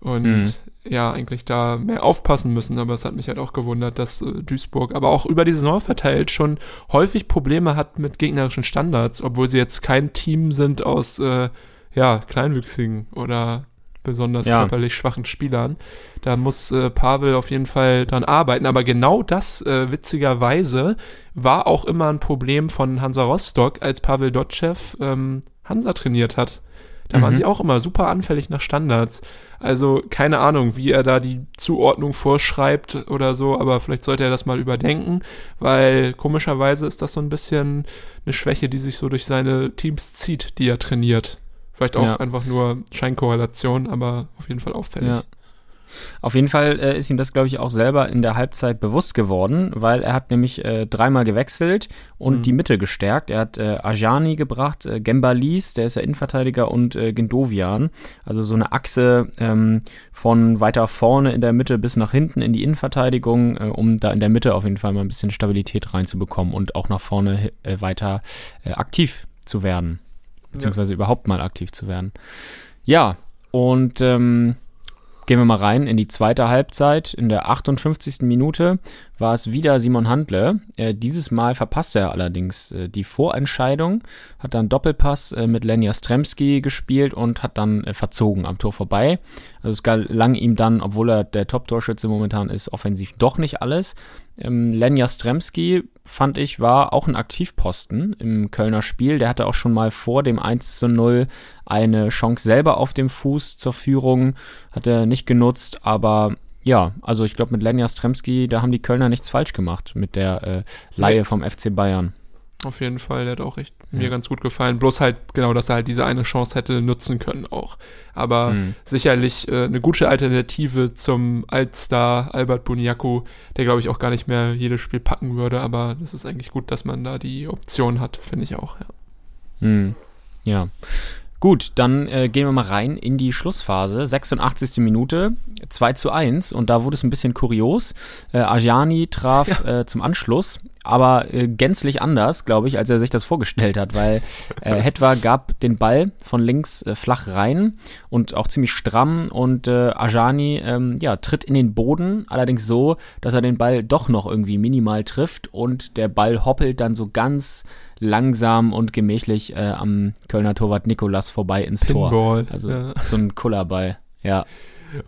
und mhm. Ja, eigentlich da mehr aufpassen müssen. Aber es hat mich halt auch gewundert, dass äh, Duisburg aber auch über die Saison verteilt schon häufig Probleme hat mit gegnerischen Standards, obwohl sie jetzt kein Team sind aus äh, ja, Kleinwüchsigen oder besonders ja. körperlich schwachen Spielern. Da muss äh, Pavel auf jeden Fall dran arbeiten. Aber genau das, äh, witzigerweise, war auch immer ein Problem von Hansa Rostock, als Pavel Dotschew ähm, Hansa trainiert hat. Da mhm. waren sie auch immer super anfällig nach Standards. Also keine Ahnung, wie er da die Zuordnung vorschreibt oder so, aber vielleicht sollte er das mal überdenken, weil komischerweise ist das so ein bisschen eine Schwäche, die sich so durch seine Teams zieht, die er trainiert. Vielleicht auch ja. einfach nur Scheinkorrelation, aber auf jeden Fall auffällig. Ja. Auf jeden Fall äh, ist ihm das, glaube ich, auch selber in der Halbzeit bewusst geworden, weil er hat nämlich äh, dreimal gewechselt und mhm. die Mitte gestärkt. Er hat äh, Ajani gebracht, äh, Gembalis, der ist ja Innenverteidiger, und äh, Gendovian. Also so eine Achse ähm, von weiter vorne in der Mitte bis nach hinten in die Innenverteidigung, äh, um da in der Mitte auf jeden Fall mal ein bisschen Stabilität reinzubekommen und auch nach vorne äh, weiter äh, aktiv zu werden. Beziehungsweise ja. überhaupt mal aktiv zu werden. Ja, und ähm, Gehen wir mal rein in die zweite Halbzeit. In der 58. Minute war es wieder Simon Handle. Äh, dieses Mal verpasste er allerdings äh, die Vorentscheidung, hat dann Doppelpass äh, mit Lenja Stremski gespielt und hat dann äh, verzogen am Tor vorbei. Also es gelang ihm dann, obwohl er der Top-Torschütze momentan ist, offensiv doch nicht alles. Ähm, Lenja Stremski, fand ich, war auch ein Aktivposten im Kölner Spiel. Der hatte auch schon mal vor dem 1 zu 0 eine Chance selber auf dem Fuß zur Führung, hat er nicht genutzt, aber ja, also ich glaube mit Lenja Stremski, da haben die Kölner nichts falsch gemacht mit der äh, Laie vom FC Bayern. Auf jeden Fall, der hat auch echt ja. mir ganz gut gefallen. Bloß halt, genau, dass er halt diese eine Chance hätte nutzen können auch. Aber mhm. sicherlich äh, eine gute Alternative zum Altstar Albert Buniaku, der glaube ich auch gar nicht mehr jedes Spiel packen würde. Aber es ist eigentlich gut, dass man da die Option hat, finde ich auch, ja. Mhm. Ja. Gut, dann äh, gehen wir mal rein in die Schlussphase. 86. Minute, 2 zu 1 und da wurde es ein bisschen kurios. Äh, Ajani traf ja. äh, zum Anschluss, aber äh, gänzlich anders, glaube ich, als er sich das vorgestellt hat, weil äh, Hetwa gab den Ball von links äh, flach rein und auch ziemlich stramm und äh, Ajani ähm, ja, tritt in den Boden, allerdings so, dass er den Ball doch noch irgendwie minimal trifft und der Ball hoppelt dann so ganz langsam und gemächlich äh, am Kölner Torwart Nikolas vorbei ins Pinball, Tor. Also ja. so ein Kullerball. Ja.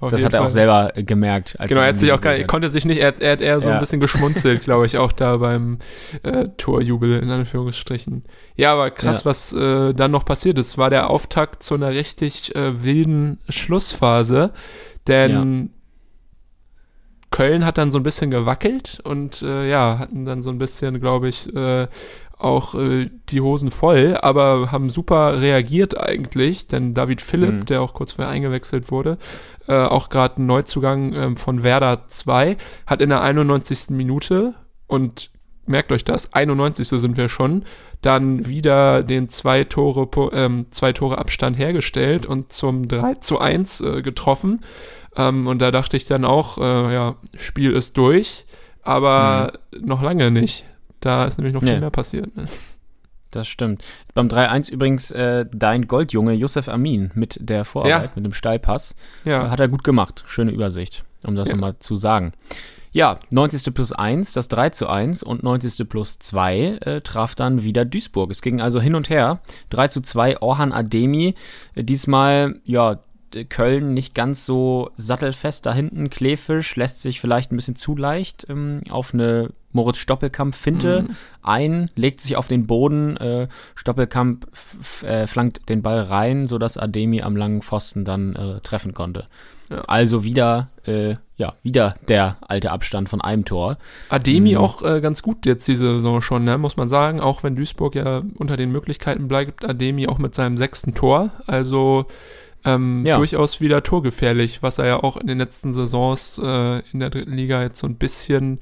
Auf das hat er Fall. auch selber gemerkt. genau, er hat sich auch gar, konnte sich nicht, er, er hat eher so ja. ein bisschen geschmunzelt, glaube ich, auch da beim äh, Torjubel in Anführungsstrichen. Ja, aber krass, ja. was äh, dann noch passiert ist, war der Auftakt zu einer richtig äh, wilden Schlussphase, denn ja. Köln hat dann so ein bisschen gewackelt und äh, ja, hatten dann so ein bisschen, glaube ich, äh, auch äh, die Hosen voll, aber haben super reagiert eigentlich, denn David Philipp, mhm. der auch kurz vorher eingewechselt wurde, äh, auch gerade ein Neuzugang äh, von Werder 2, hat in der 91. Minute und merkt euch das, 91. sind wir schon, dann wieder den zwei Tore, ähm, zwei Tore Abstand hergestellt und zum 3 zu 1 äh, getroffen. Ähm, und da dachte ich dann auch, äh, ja, Spiel ist durch, aber mhm. noch lange nicht. Da ist nämlich noch viel nee. mehr passiert. Ne? Das stimmt. Beim 3-1 übrigens äh, dein Goldjunge Yusuf Amin mit der Vorarbeit, ja. mit dem Steilpass. Ja. Äh, hat er gut gemacht. Schöne Übersicht, um das ja. nochmal zu sagen. Ja, 90. plus 1, das 3 zu 1 und 90. plus 2 äh, traf dann wieder Duisburg. Es ging also hin und her. 3 zu 2, Orhan Ademi. Äh, diesmal, ja, Köln nicht ganz so sattelfest da hinten. Klefisch lässt sich vielleicht ein bisschen zu leicht ähm, auf eine Moritz Stoppelkamp-Finte mhm. ein, legt sich auf den Boden. Äh, Stoppelkamp äh, flankt den Ball rein, sodass Ademi am langen Pfosten dann äh, treffen konnte. Ja. Also wieder, äh, ja, wieder der alte Abstand von einem Tor. Ademi mhm. auch äh, ganz gut jetzt diese Saison schon, ne, muss man sagen. Auch wenn Duisburg ja unter den Möglichkeiten bleibt, Ademi auch mit seinem sechsten Tor. Also ähm, ja. durchaus wieder torgefährlich, was er ja auch in den letzten Saisons äh, in der dritten Liga jetzt so ein bisschen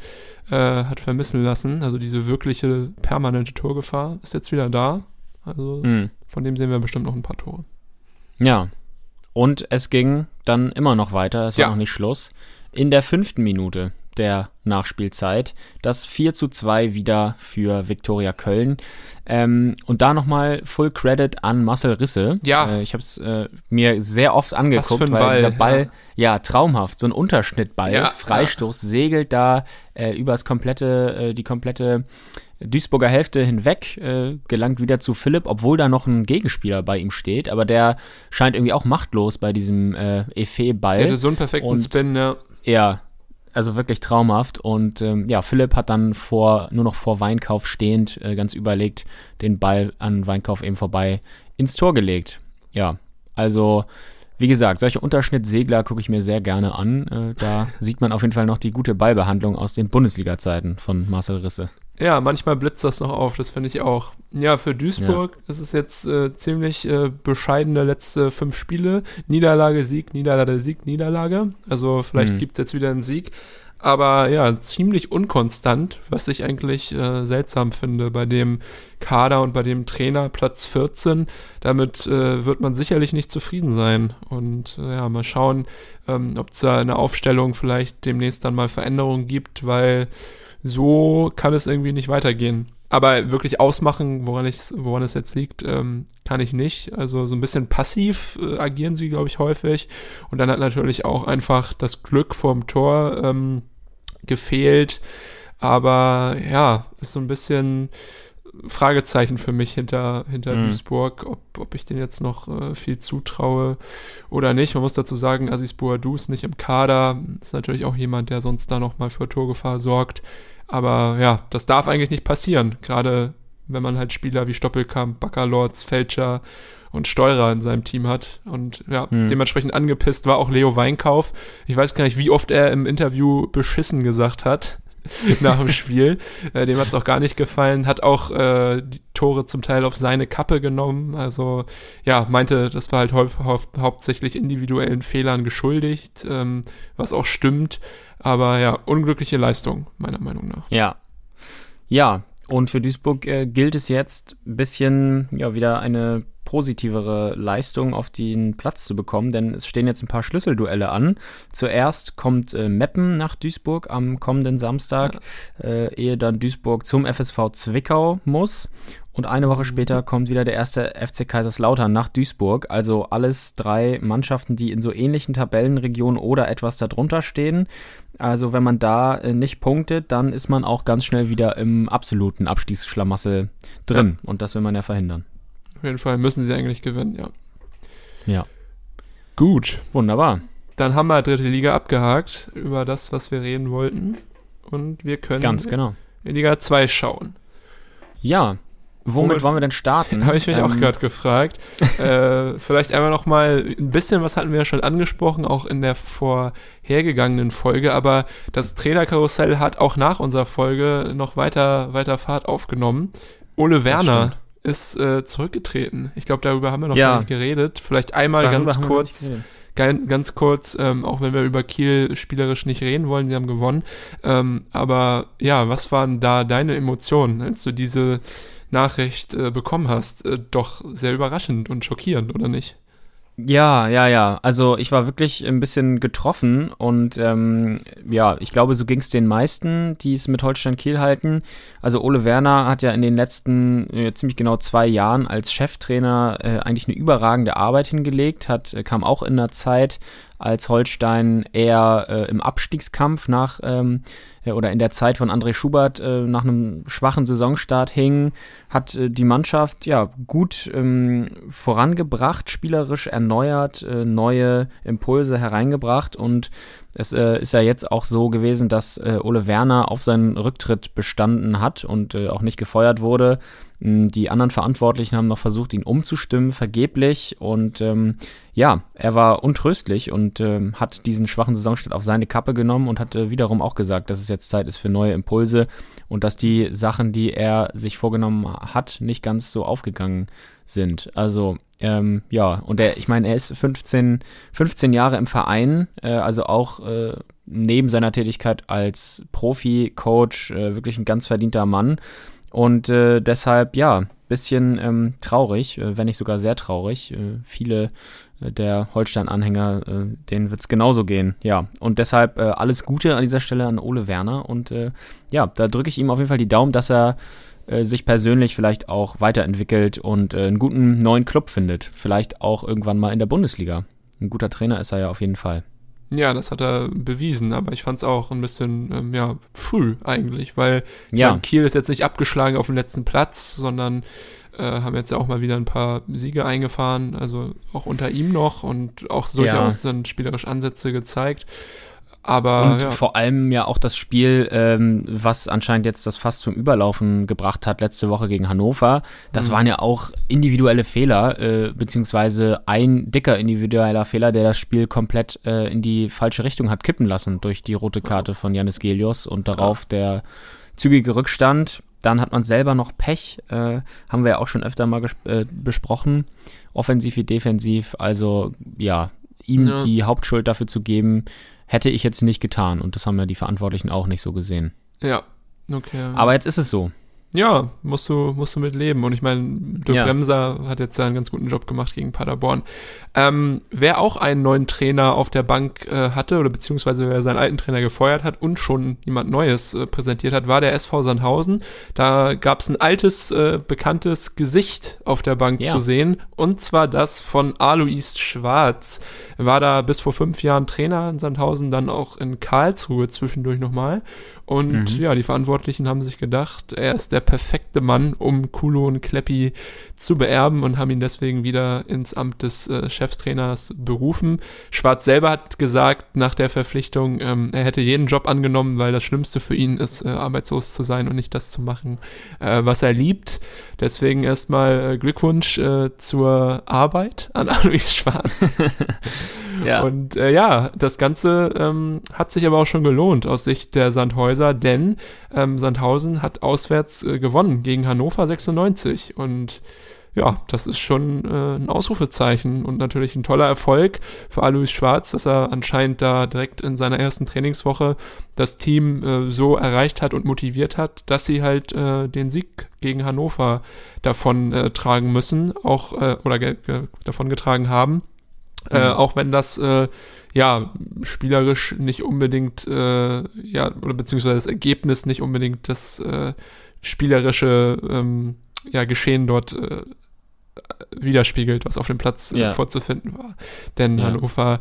äh, hat vermissen lassen. Also diese wirkliche permanente Torgefahr ist jetzt wieder da. Also mhm. von dem sehen wir bestimmt noch ein paar Tore. Ja. Und es ging dann immer noch weiter, es war ja. noch nicht Schluss. In der fünften Minute der Nachspielzeit. Das 4 zu 2 wieder für Viktoria Köln. Ähm, und da nochmal Full Credit an Marcel Risse. Ja. Äh, ich habe es äh, mir sehr oft angeguckt, weil Ball, dieser Ball, ja. ja. traumhaft, so ein Unterschnittball, ja, Freistoß, ja. segelt da äh, über das komplette, äh, die komplette Duisburger Hälfte hinweg, äh, gelangt wieder zu Philipp, obwohl da noch ein Gegenspieler bei ihm steht, aber der scheint irgendwie auch machtlos bei diesem äh, Efe-Ball. Der hatte so einen perfekten und, Spin, ja. Ja, also wirklich traumhaft. Und ähm, ja, Philipp hat dann vor, nur noch vor Weinkauf stehend, äh, ganz überlegt, den Ball an Weinkauf eben vorbei ins Tor gelegt. Ja, also wie gesagt, solche Unterschnittsegler gucke ich mir sehr gerne an. Äh, da sieht man auf jeden Fall noch die gute Ballbehandlung aus den Bundesliga-Zeiten von Marcel Risse. Ja, manchmal blitzt das noch auf, das finde ich auch. Ja, für Duisburg ja. ist es jetzt äh, ziemlich äh, bescheidene letzte fünf Spiele. Niederlage, Sieg, Niederlage, Sieg, Niederlage. Also vielleicht mhm. gibt es jetzt wieder einen Sieg. Aber ja, ziemlich unkonstant, was ich eigentlich äh, seltsam finde bei dem Kader und bei dem Trainer Platz 14. Damit äh, wird man sicherlich nicht zufrieden sein. Und äh, ja, mal schauen, ähm, ob es da eine Aufstellung vielleicht demnächst dann mal Veränderungen gibt, weil so kann es irgendwie nicht weitergehen. Aber wirklich ausmachen, woran, woran es jetzt liegt, ähm, kann ich nicht. Also so ein bisschen passiv äh, agieren sie, glaube ich, häufig. Und dann hat natürlich auch einfach das Glück vorm Tor ähm, gefehlt. Aber ja, ist so ein bisschen Fragezeichen für mich hinter, hinter mhm. Duisburg, ob, ob ich den jetzt noch äh, viel zutraue oder nicht. Man muss dazu sagen, Aziz Boadou ist nicht im Kader. Ist natürlich auch jemand, der sonst da nochmal für Torgefahr sorgt. Aber ja, das darf eigentlich nicht passieren. Gerade wenn man halt Spieler wie Stoppelkamp, Baccalords, Fälscher und Steurer in seinem Team hat. Und ja, hm. dementsprechend angepisst war auch Leo Weinkauf. Ich weiß gar nicht, wie oft er im Interview beschissen gesagt hat nach dem Spiel. äh, dem hat es auch gar nicht gefallen. Hat auch äh, die Tore zum Teil auf seine Kappe genommen. Also ja, meinte, das war halt hau hau hauptsächlich individuellen Fehlern geschuldigt, ähm, was auch stimmt. Aber ja, unglückliche Leistung, meiner Meinung nach. Ja. Ja, und für Duisburg äh, gilt es jetzt ein bisschen, ja, wieder eine positivere Leistung auf den Platz zu bekommen, denn es stehen jetzt ein paar Schlüsselduelle an. Zuerst kommt äh, Meppen nach Duisburg am kommenden Samstag, ja. äh, ehe dann Duisburg zum FSV Zwickau muss. Und eine Woche mhm. später kommt wieder der erste FC Kaiserslautern nach Duisburg. Also alles drei Mannschaften, die in so ähnlichen Tabellenregionen oder etwas darunter stehen. Also wenn man da äh, nicht punktet, dann ist man auch ganz schnell wieder im absoluten Abstiegsschlamassel drin. Und das will man ja verhindern. Auf jeden Fall müssen sie eigentlich gewinnen, ja. Ja. Gut. Wunderbar. Dann haben wir dritte Liga abgehakt über das, was wir reden wollten. Und wir können Ganz genau. in Liga 2 schauen. Ja. Womit, Womit wollen wir denn starten? Habe ich mich ähm, auch gerade gefragt. äh, vielleicht einmal noch mal ein bisschen, was hatten wir ja schon angesprochen, auch in der vorhergegangenen Folge, aber das Trainerkarussell hat auch nach unserer Folge noch weiter, weiter Fahrt aufgenommen. Ole Werner ist äh, zurückgetreten. Ich glaube, darüber haben wir noch ja. gar nicht geredet. Vielleicht einmal darüber ganz kurz. Ganz, ganz kurz, ähm, auch wenn wir über Kiel spielerisch nicht reden wollen, sie haben gewonnen. Ähm, aber ja, was waren da deine Emotionen, als du diese Nachricht äh, bekommen hast? Äh, doch sehr überraschend und schockierend, oder nicht? Ja, ja, ja. Also ich war wirklich ein bisschen getroffen und ähm, ja, ich glaube, so ging es den meisten, die es mit Holstein Kiel halten. Also Ole Werner hat ja in den letzten äh, ziemlich genau zwei Jahren als Cheftrainer äh, eigentlich eine überragende Arbeit hingelegt, hat äh, kam auch in einer Zeit, als Holstein eher äh, im Abstiegskampf nach ähm, oder in der Zeit von André Schubert äh, nach einem schwachen Saisonstart hing, hat äh, die Mannschaft ja gut ähm, vorangebracht, spielerisch erneuert, äh, neue Impulse hereingebracht und es äh, ist ja jetzt auch so gewesen, dass äh, Ole Werner auf seinen Rücktritt bestanden hat und äh, auch nicht gefeuert wurde. Hm, die anderen Verantwortlichen haben noch versucht, ihn umzustimmen, vergeblich. Und ähm, ja, er war untröstlich und ähm, hat diesen schwachen Saisonstart auf seine Kappe genommen und hat äh, wiederum auch gesagt, dass es jetzt Zeit ist für neue Impulse und dass die Sachen, die er sich vorgenommen hat, nicht ganz so aufgegangen sind. Also ähm, ja, und er, ich meine, er ist 15, 15 Jahre im Verein, äh, also auch äh, neben seiner Tätigkeit als Profi-Coach äh, wirklich ein ganz verdienter Mann. Und äh, deshalb, ja, bisschen ähm, traurig, äh, wenn nicht sogar sehr traurig. Äh, viele der Holstein-Anhänger, äh, denen wird es genauso gehen. Ja, und deshalb äh, alles Gute an dieser Stelle an Ole Werner. Und äh, ja, da drücke ich ihm auf jeden Fall die Daumen, dass er äh, sich persönlich vielleicht auch weiterentwickelt und äh, einen guten neuen Club findet. Vielleicht auch irgendwann mal in der Bundesliga. Ein guter Trainer ist er ja auf jeden Fall. Ja, das hat er bewiesen, aber ich fand es auch ein bisschen ähm, ja, früh eigentlich, weil ja. meine, Kiel ist jetzt nicht abgeschlagen auf dem letzten Platz, sondern äh, haben jetzt ja auch mal wieder ein paar Siege eingefahren, also auch unter ihm noch und auch durchaus ja. dann spielerisch Ansätze gezeigt. Aber, und ja. vor allem ja auch das Spiel, ähm, was anscheinend jetzt das fast zum Überlaufen gebracht hat, letzte Woche gegen Hannover. Das mhm. waren ja auch individuelle Fehler, äh, beziehungsweise ein dicker individueller Fehler, der das Spiel komplett äh, in die falsche Richtung hat kippen lassen durch die rote Karte von Janis Gelios und darauf ja. der zügige Rückstand. Dann hat man selber noch Pech, äh, haben wir ja auch schon öfter mal äh, besprochen, offensiv wie defensiv. Also ja, ihm ja. die Hauptschuld dafür zu geben, hätte ich jetzt nicht getan. Und das haben ja die Verantwortlichen auch nicht so gesehen. Ja, okay. Aber jetzt ist es so. Ja, musst du, musst du mit leben. Und ich meine, Dirk ja. Bremser hat jetzt ja einen ganz guten Job gemacht gegen Paderborn. Ähm, wer auch einen neuen Trainer auf der Bank äh, hatte, oder beziehungsweise wer seinen alten Trainer gefeuert hat und schon jemand Neues äh, präsentiert hat, war der SV Sandhausen. Da gab es ein altes, äh, bekanntes Gesicht auf der Bank ja. zu sehen. Und zwar das von Alois Schwarz. Er war da bis vor fünf Jahren Trainer in Sandhausen, dann auch in Karlsruhe zwischendurch nochmal. Und mhm. ja, die Verantwortlichen haben sich gedacht, er ist der perfekte Mann, um Kulo und Kleppi zu beerben und haben ihn deswegen wieder ins Amt des äh, Chefstrainers berufen. Schwarz selber hat gesagt nach der Verpflichtung, ähm, er hätte jeden Job angenommen, weil das Schlimmste für ihn ist, äh, arbeitslos zu sein und nicht das zu machen, äh, was er liebt. Deswegen erstmal äh, Glückwunsch äh, zur Arbeit an Alois Schwarz. ja. Und äh, ja, das Ganze ähm, hat sich aber auch schon gelohnt aus Sicht der Sandhäuser, denn ähm, Sandhausen hat auswärts gewonnen gegen Hannover 96 und ja, das ist schon äh, ein Ausrufezeichen und natürlich ein toller Erfolg für Alois Schwarz, dass er anscheinend da direkt in seiner ersten Trainingswoche das Team äh, so erreicht hat und motiviert hat, dass sie halt äh, den Sieg gegen Hannover davon äh, tragen müssen, auch äh, oder davon getragen haben. Äh, mhm. Äh, auch wenn das äh, ja spielerisch nicht unbedingt äh, ja oder beziehungsweise das Ergebnis nicht unbedingt das äh, spielerische ähm, ja, Geschehen dort äh, widerspiegelt, was auf dem Platz äh, ja. vorzufinden war. Denn ja. Hannover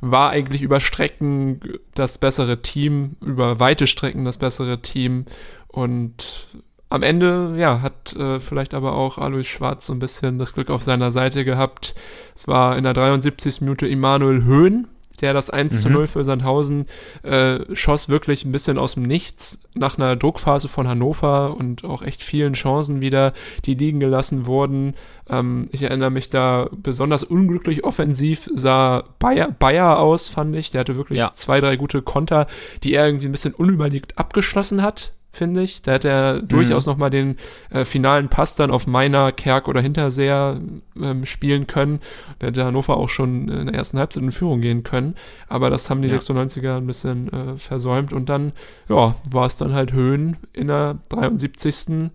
war eigentlich über Strecken das bessere Team, über weite Strecken das bessere Team und am Ende, ja, hat äh, vielleicht aber auch Alois Schwarz so ein bisschen das Glück auf seiner Seite gehabt. Es war in der 73. Minute Immanuel Höhn, der das 1 zu 0 mhm. für Sandhausen äh, schoss wirklich ein bisschen aus dem Nichts nach einer Druckphase von Hannover und auch echt vielen Chancen wieder, die liegen gelassen wurden. Ähm, ich erinnere mich da besonders unglücklich offensiv sah Bayer, Bayer aus, fand ich. Der hatte wirklich ja. zwei, drei gute Konter, die er irgendwie ein bisschen unüberlegt abgeschlossen hat finde ich. Da hätte er mhm. durchaus nochmal den äh, finalen Pass dann auf Meiner, Kerk oder Hinterseher ähm, spielen können. Da hätte Hannover auch schon in der ersten Halbzeit in Führung gehen können. Aber das haben die ja. 96er ein bisschen äh, versäumt. Und dann, ja, war es dann halt Höhen in der 73.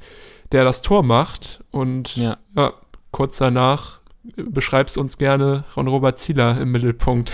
der das Tor macht. Und ja, ja kurz danach beschreibst uns gerne Ron Robert Zieler im Mittelpunkt.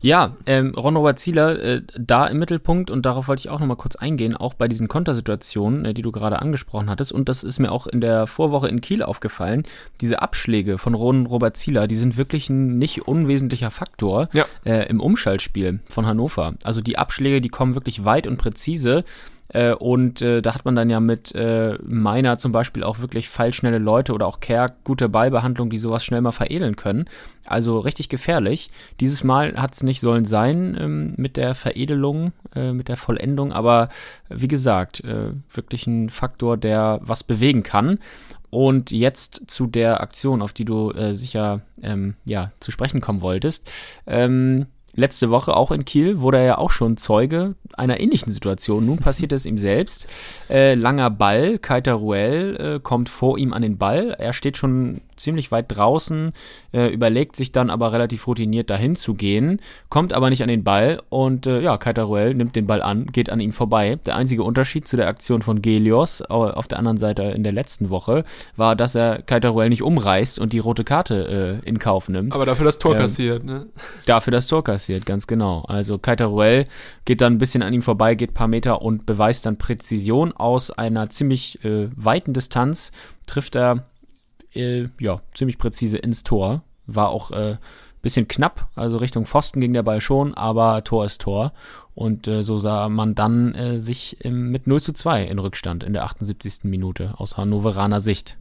Ja, ähm, Ron Robert Zieler äh, da im Mittelpunkt und darauf wollte ich auch nochmal kurz eingehen, auch bei diesen Kontersituationen, äh, die du gerade angesprochen hattest. Und das ist mir auch in der Vorwoche in Kiel aufgefallen. Diese Abschläge von Ron Robert Zieler, die sind wirklich ein nicht unwesentlicher Faktor Ja. äh, im Umschaltspiel von Hannover. Also die Abschläge, die kommen wirklich weit und präzise. Äh, und äh, da hat man dann ja mit äh, Meiner zum Beispiel auch wirklich fallschnelle Leute oder auch Kerr gute Ballbehandlung, die sowas schnell mal veredeln können. Also richtig gefährlich. Dieses Mal hat es nicht sollen sein ähm, mit der Veredelung, äh, mit der Vollendung, aber wie gesagt, äh, wirklich ein Faktor, der was bewegen kann. Und jetzt zu der Aktion, auf die du äh, sicher ähm, ja, zu sprechen kommen wolltest. Ähm, letzte Woche auch in Kiel wurde er ja auch schon Zeuge einer ähnlichen Situation. Nun passiert es ihm selbst. Äh, langer Ball, Kaiter Ruel äh, kommt vor ihm an den Ball. Er steht schon ziemlich weit draußen, äh, überlegt sich dann aber relativ routiniert dahin zu gehen, kommt aber nicht an den Ball und äh, ja, Kaiter Ruel nimmt den Ball an, geht an ihm vorbei. Der einzige Unterschied zu der Aktion von Gelios au- auf der anderen Seite in der letzten Woche war, dass er Kaiter Ruel nicht umreißt und die rote Karte äh, in Kauf nimmt Aber dafür das Tor Ähm, kassiert, ne? dafür das Tor kassiert, ganz genau. Also Kaiter Ruel geht dann ein bisschen an ihm vorbei, geht ein paar Meter und beweist dann Präzision aus einer ziemlich äh, weiten Distanz, trifft er äh, ja ziemlich präzise ins Tor. War auch äh, bisschen knapp, also Richtung Pfosten ging der Ball schon, aber Tor ist Tor. Und äh, so sah man dann äh, sich im, mit 0 zu 2 in Rückstand in der 78. Minute aus Hannoveraner Sicht.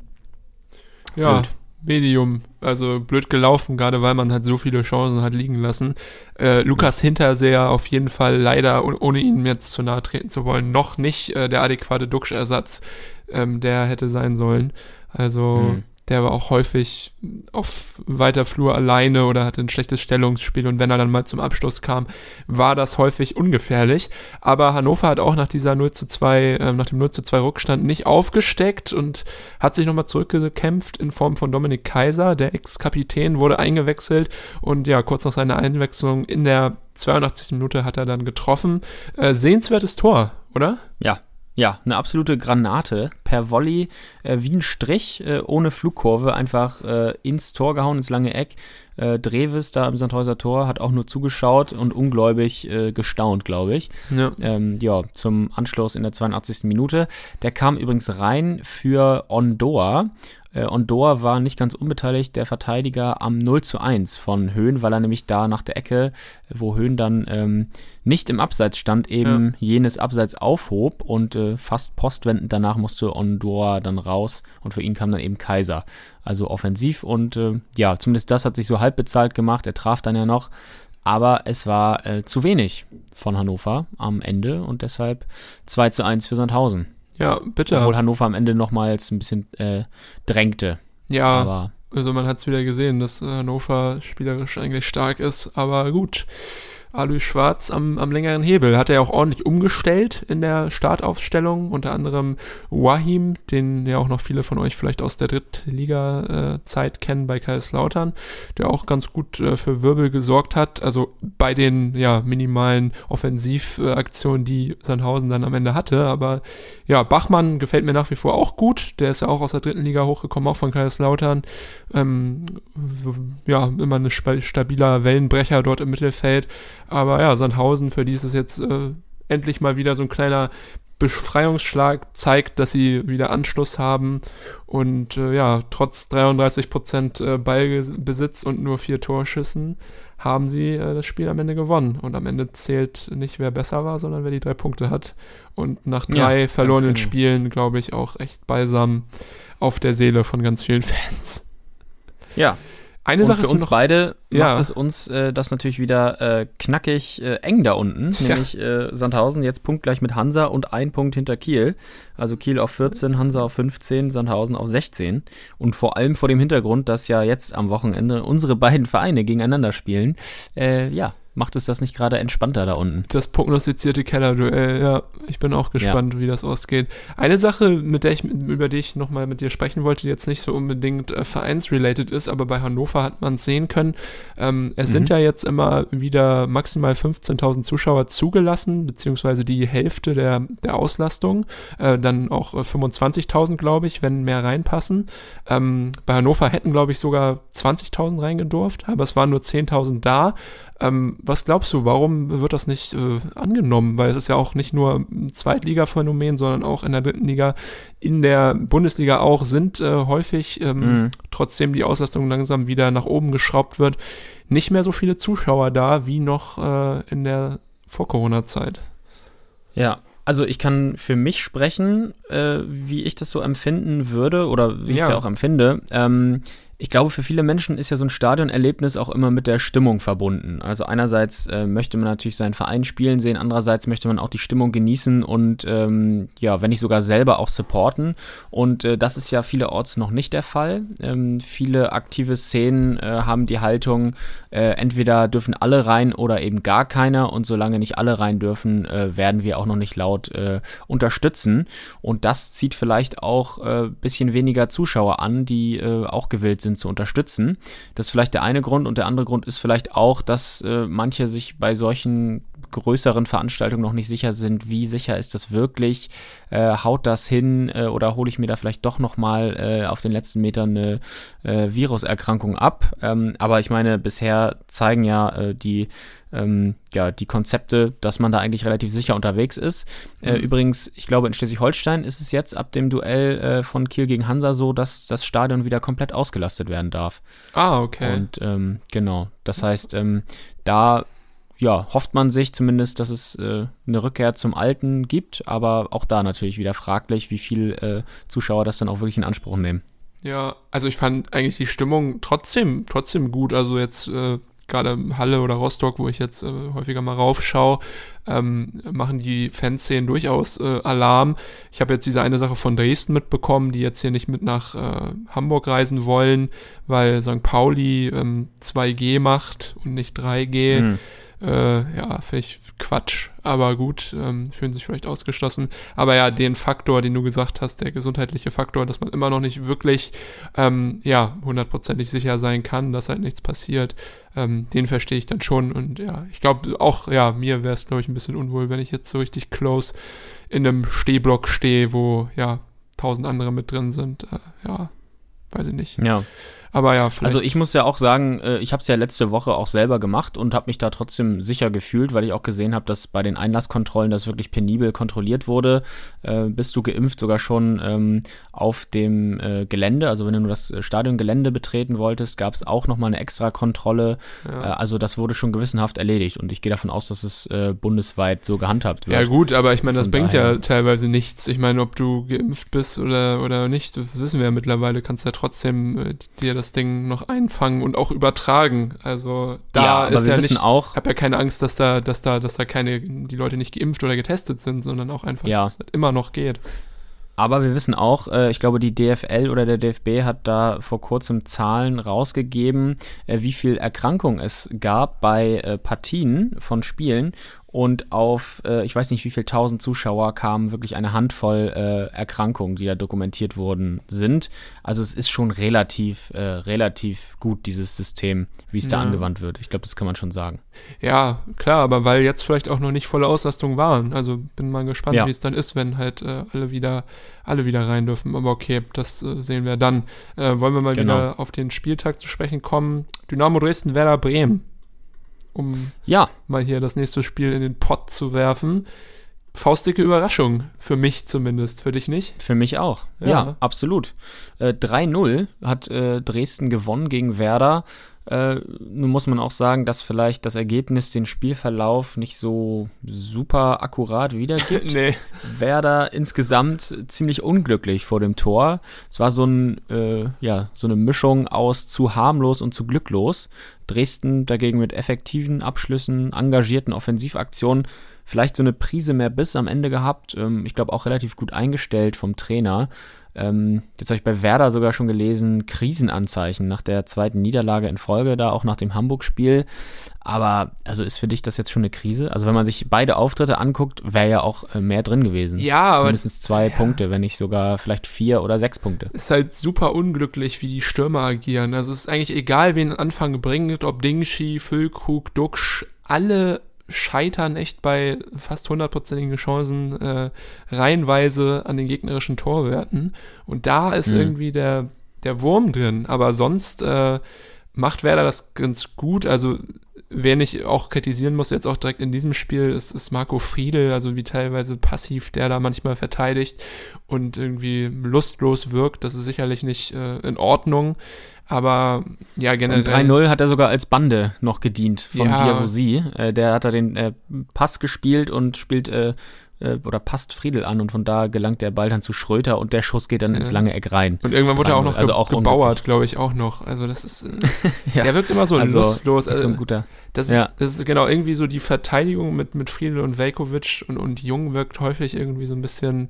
Ja, blöd. Medium. Also blöd gelaufen, gerade weil man halt so viele Chancen hat liegen lassen. Äh, Lukas Hinterseher auf jeden Fall leider, oh- ohne ihn jetzt zu nahe treten zu wollen, noch nicht äh, der adäquate Duxch-Ersatz, ähm, der hätte sein sollen. Also Hm. Der war auch häufig auf weiter Flur alleine oder hatte ein schlechtes Stellungsspiel und wenn er dann mal zum Abschluss kam, war das häufig ungefährlich. Aber Hannover hat auch nach dieser 0 zu 2, ähm, nach dem 0 zu 2 Rückstand nicht aufgesteckt und hat sich nochmal zurückgekämpft in Form von Dominik Kaiser, der Ex-Kapitän, wurde eingewechselt und ja, kurz nach seiner Einwechslung in der 82. Minute hat er dann getroffen. Äh, sehenswertes Tor, oder? Ja, ja, eine absolute Granate. Per Volley äh, wie ein Strich, äh, ohne Flugkurve, einfach äh, ins Tor gehauen, ins lange Eck. Äh, Dreves da im Sandhäuser Tor hat auch nur zugeschaut und ungläubig äh, gestaunt, glaube ich. Ja. Ähm, ja, zum Anschluss in der 82. Minute. Der kam übrigens rein für Ondoa. Äh, Ondoa war nicht ganz unbeteiligt, der Verteidiger am 0 zu 1 von Höhn, weil er nämlich da nach der Ecke, wo Höhn dann ähm, nicht im Abseits stand, eben jenes Abseits aufhob und äh, fast postwendend danach musste Ondoa dann raus und für ihn kam dann eben Kaiser. Also offensiv und äh, ja, zumindest das hat sich so halb bezahlt gemacht. Er traf dann ja noch, aber es war äh, zu wenig von Hannover am Ende und deshalb 2 zu 1 für Sandhausen. Ja, bitte. Obwohl Hannover am Ende nochmals ein bisschen äh, drängte. ja, Aber Also man hat es wieder gesehen, dass äh, Hannover spielerisch eigentlich stark ist, aber gut. Alois Schwarz am, am längeren Hebel. Hat er ja auch ordentlich umgestellt in der Startaufstellung. Unter anderem Wahim, den ja auch noch viele von euch vielleicht aus der Drittliga-Zeit kennen bei Kaiserslautern, der auch ganz gut äh, für Wirbel gesorgt hat. Also bei den ja, minimalen Offensivaktionen, die Sandhausen dann am Ende hatte. Aber ja, Bachmann gefällt mir nach wie vor auch gut. Der ist ja auch aus der dritten Liga hochgekommen, auch von Kaiserslautern. Ähm, ja, immer ein stabiler Wellenbrecher dort im Mittelfeld. Aber ja, Sandhausen, für die ist es jetzt äh, endlich mal wieder so ein kleiner Befreiungsschlag, zeigt, dass sie wieder Anschluss haben. Und äh, ja, trotz 33% äh, Ballbesitz und nur vier Torschüssen haben sie äh, das Spiel am Ende gewonnen. Und am Ende zählt nicht, wer besser war, sondern wer die drei Punkte hat. Und nach Ja, drei ganz verlorenen genau. Spielen, glaube ich, auch echt balsam auf der Seele von ganz vielen Fans. ja, Eine und Sache für uns noch, beide Ja. macht es uns äh, das natürlich wieder äh, knackig äh, eng da unten, Ja. nämlich äh, Sandhausen jetzt punktgleich mit Hansa und ein Punkt hinter Kiel. Also Kiel auf 14, Hansa auf 15, Sandhausen auf 16. Und vor allem vor dem Hintergrund, dass ja jetzt am Wochenende unsere beiden Vereine gegeneinander spielen, äh, ja, macht es das nicht gerade entspannter da unten. das prognostizierte Kellerduell, ja, ich bin auch gespannt, wie das ausgeht. Eine Sache, mit der ich, über die ich nochmal mit dir sprechen wollte, die jetzt nicht so unbedingt äh, vereinsrelated ist, aber bei Hannover hat man es sehen können. Ähm, es sind Mhm. ja jetzt immer wieder maximal 15.000 Zuschauer zugelassen, beziehungsweise die Hälfte der, der Auslastung. Äh, dann auch äh, 25.000, glaube ich, wenn mehr reinpassen. Ähm, bei Hannover hätten, glaube ich, sogar 20.000 reingedurft, aber es waren nur 10.000 da. Ähm, was glaubst du, warum wird das nicht äh, angenommen? Weil es ist ja auch nicht nur ein Zweitliga-Phänomen, sondern auch in der dritten Liga, in der Bundesliga auch, sind äh, häufig, ähm, mhm. trotzdem die Auslastung langsam wieder nach oben geschraubt wird, nicht mehr so viele Zuschauer da wie noch äh, in der Vor-Corona-Zeit. Ja, also ich kann für mich sprechen, äh, wie ich das so empfinden würde oder wie ich es ja auch empfinde. Ähm, ich glaube, für viele Menschen ist ja so ein Stadionerlebnis auch immer mit der Stimmung verbunden. Also einerseits äh, möchte man natürlich seinen Verein spielen sehen, andererseits möchte man auch die Stimmung genießen und ähm, ja, wenn nicht sogar selber auch supporten. Und äh, das ist ja vielerorts noch nicht der Fall. Ähm, viele aktive Szenen äh, haben die Haltung, äh, entweder dürfen alle rein oder eben gar keiner. Und solange nicht alle rein dürfen, äh, werden wir auch noch nicht laut äh, unterstützen. Und das zieht vielleicht auch ein bisschen weniger Zuschauer an, die auch gewillt sind sind, zu unterstützen. Das ist vielleicht der eine Grund und der andere Grund ist vielleicht auch, dass äh, manche sich bei solchen größeren Veranstaltungen noch nicht sicher sind, wie sicher ist das wirklich, äh, haut das hin äh, oder hole ich mir da vielleicht doch nochmal äh, auf den letzten Metern eine äh, Viruserkrankung ab. Ähm, aber ich meine, bisher zeigen ja äh, die ähm, ja, die Konzepte, dass man da eigentlich relativ sicher unterwegs ist. Äh, mhm. übrigens, ich glaube, in Schleswig-Holstein ist es jetzt ab dem Duell äh, von Kiel gegen Hansa so, dass das Stadion wieder komplett ausgelastet werden darf. Ah, okay. Und ähm, genau, das heißt, ähm, da ja, hofft man sich zumindest, dass es äh, eine Rückkehr zum Alten gibt, aber auch da natürlich wieder fraglich, wie viel äh, Zuschauer das dann auch wirklich in Anspruch nehmen. Ja, also ich fand eigentlich die Stimmung trotzdem, trotzdem gut. Also jetzt äh, gerade Halle oder Rostock, wo ich jetzt äh, häufiger mal raufschaue, ähm, machen die Fanszenen durchaus äh, Alarm. Ich habe jetzt diese eine Sache von Dresden mitbekommen, die jetzt hier nicht mit nach äh, Hamburg reisen wollen, weil St. Pauli ähm, 2G macht und nicht 3G. Mhm. Äh, ja, vielleicht Quatsch, aber gut, ähm, fühlen sich vielleicht ausgeschlossen. Aber ja, den Faktor, den du gesagt hast, der gesundheitliche Faktor, dass man immer noch nicht wirklich, ähm, ja, hundertprozentig sicher sein kann, dass halt nichts passiert, ähm, den verstehe ich dann schon. Und ja, ich glaube auch, ja, mir wäre es, glaube ich, ein bisschen unwohl, wenn ich jetzt so richtig close in einem Stehblock stehe, wo, ja, tausend andere mit drin sind. Äh, ja, weiß ich nicht. Ja. Aber ja, vielleicht. Also ich muss ja auch sagen, äh, ich habe es ja letzte Woche auch selber gemacht und habe mich da trotzdem sicher gefühlt, weil ich auch gesehen habe, dass bei den Einlasskontrollen das wirklich penibel kontrolliert wurde. Äh, bist du geimpft sogar schon ähm, auf dem äh, Gelände, also wenn du nur das Stadiongelände betreten wolltest, gab es auch nochmal eine extra Kontrolle. Ja. Äh, also das wurde schon gewissenhaft erledigt und ich gehe davon aus, dass es äh, bundesweit so gehandhabt wird. Ja gut, aber ich meine, das bringt daher. ja teilweise nichts. Ich meine, ob du geimpft bist oder, oder nicht, das wissen wir ja mittlerweile, kannst ja trotzdem äh, dir das Ding noch einfangen und auch übertragen. Also da ja, ist ja nicht, auch, ich habe ja keine Angst, dass da, dass da, dass da keine, die Leute nicht geimpft oder getestet sind, sondern auch einfach, ja. dass es immer noch geht. Aber wir wissen auch, äh, ich glaube, die DFL oder der DFB hat da vor kurzem Zahlen rausgegeben, äh, wie viel Erkrankung es gab bei äh, Partien von Spielen und auf, äh, ich weiß nicht wie viel tausend Zuschauer kamen wirklich eine Handvoll äh, Erkrankungen, die da dokumentiert worden sind. Also es ist schon relativ, äh, relativ gut, dieses System, wie es ja. da angewandt wird. Ich glaube, das kann man schon sagen. Ja, klar, aber weil jetzt vielleicht auch noch nicht volle Auslastung waren. Also bin mal gespannt, ja. wie es dann ist, wenn halt äh, alle wieder, alle wieder rein dürfen. Aber okay, das äh, sehen wir dann. Äh, wollen wir mal genau. wieder auf den Spieltag zu sprechen kommen. Dynamo Dresden, Werder Bremen um ja. mal hier das nächste Spiel in den Pott zu werfen. Faustdicke Überraschung, für mich zumindest, für dich nicht? Für mich auch, ja, ja absolut. Äh, 3-0 hat äh, Dresden gewonnen gegen Werder. Äh, nun muss man auch sagen, dass vielleicht das Ergebnis den Spielverlauf nicht so super akkurat wiedergibt. nee. Werder insgesamt ziemlich unglücklich vor dem Tor. Es war so, ein, äh, ja, so eine Mischung aus zu harmlos und zu glücklos. Dresden dagegen mit effektiven Abschlüssen, engagierten Offensivaktionen, vielleicht so eine Prise mehr Biss am Ende gehabt. Ähm, ich glaube auch relativ gut eingestellt vom Trainer. Ähm, jetzt habe ich bei Werder sogar schon gelesen, Krisenanzeichen nach der zweiten Niederlage in Folge, da auch nach dem Hamburg-Spiel. Aber also ist für dich das jetzt schon eine Krise? Also wenn man sich beide Auftritte anguckt, wäre ja auch äh, mehr drin gewesen. Ja, aber mindestens zwei ja. Punkte, wenn nicht sogar vielleicht vier oder sechs Punkte. Ist halt super unglücklich, wie die Stürmer agieren. Also es ist eigentlich egal, wen Anfang bringt, ob Dingshi, Füllkrug, Duxch, alle scheitern echt bei fast hundertprozentigen Chancen äh, reihenweise an den gegnerischen Torwerten. Und da ist mhm. irgendwie der, der Wurm drin. Aber sonst äh, macht Werder das ganz gut. Also wen ich auch kritisieren muss, jetzt auch direkt in diesem Spiel, ist, ist Marco Friedel, also wie teilweise passiv der da manchmal verteidigt und irgendwie lustlos wirkt. Das ist sicherlich nicht äh, in Ordnung. Aber ja, generell. 3-0 hat er sogar als Bande noch gedient von Ja. Diabosi. Äh, der hat da den äh, Pass gespielt und spielt äh, äh, oder passt Friedel an und von da gelangt der Ball dann zu Schröter und der Schuss geht dann ins lange Eck rein. Und irgendwann wurde er auch 3-0, noch also ge auch gebauert, glaube ich, auch noch. Also das ist, äh, Ja. der wirkt immer so Also, lustlos. Ist so ein Also, guter. das, ja. ist, das ist genau irgendwie so die Verteidigung mit, mit Friedel und Velkovic und, und Jung wirkt häufig irgendwie so ein bisschen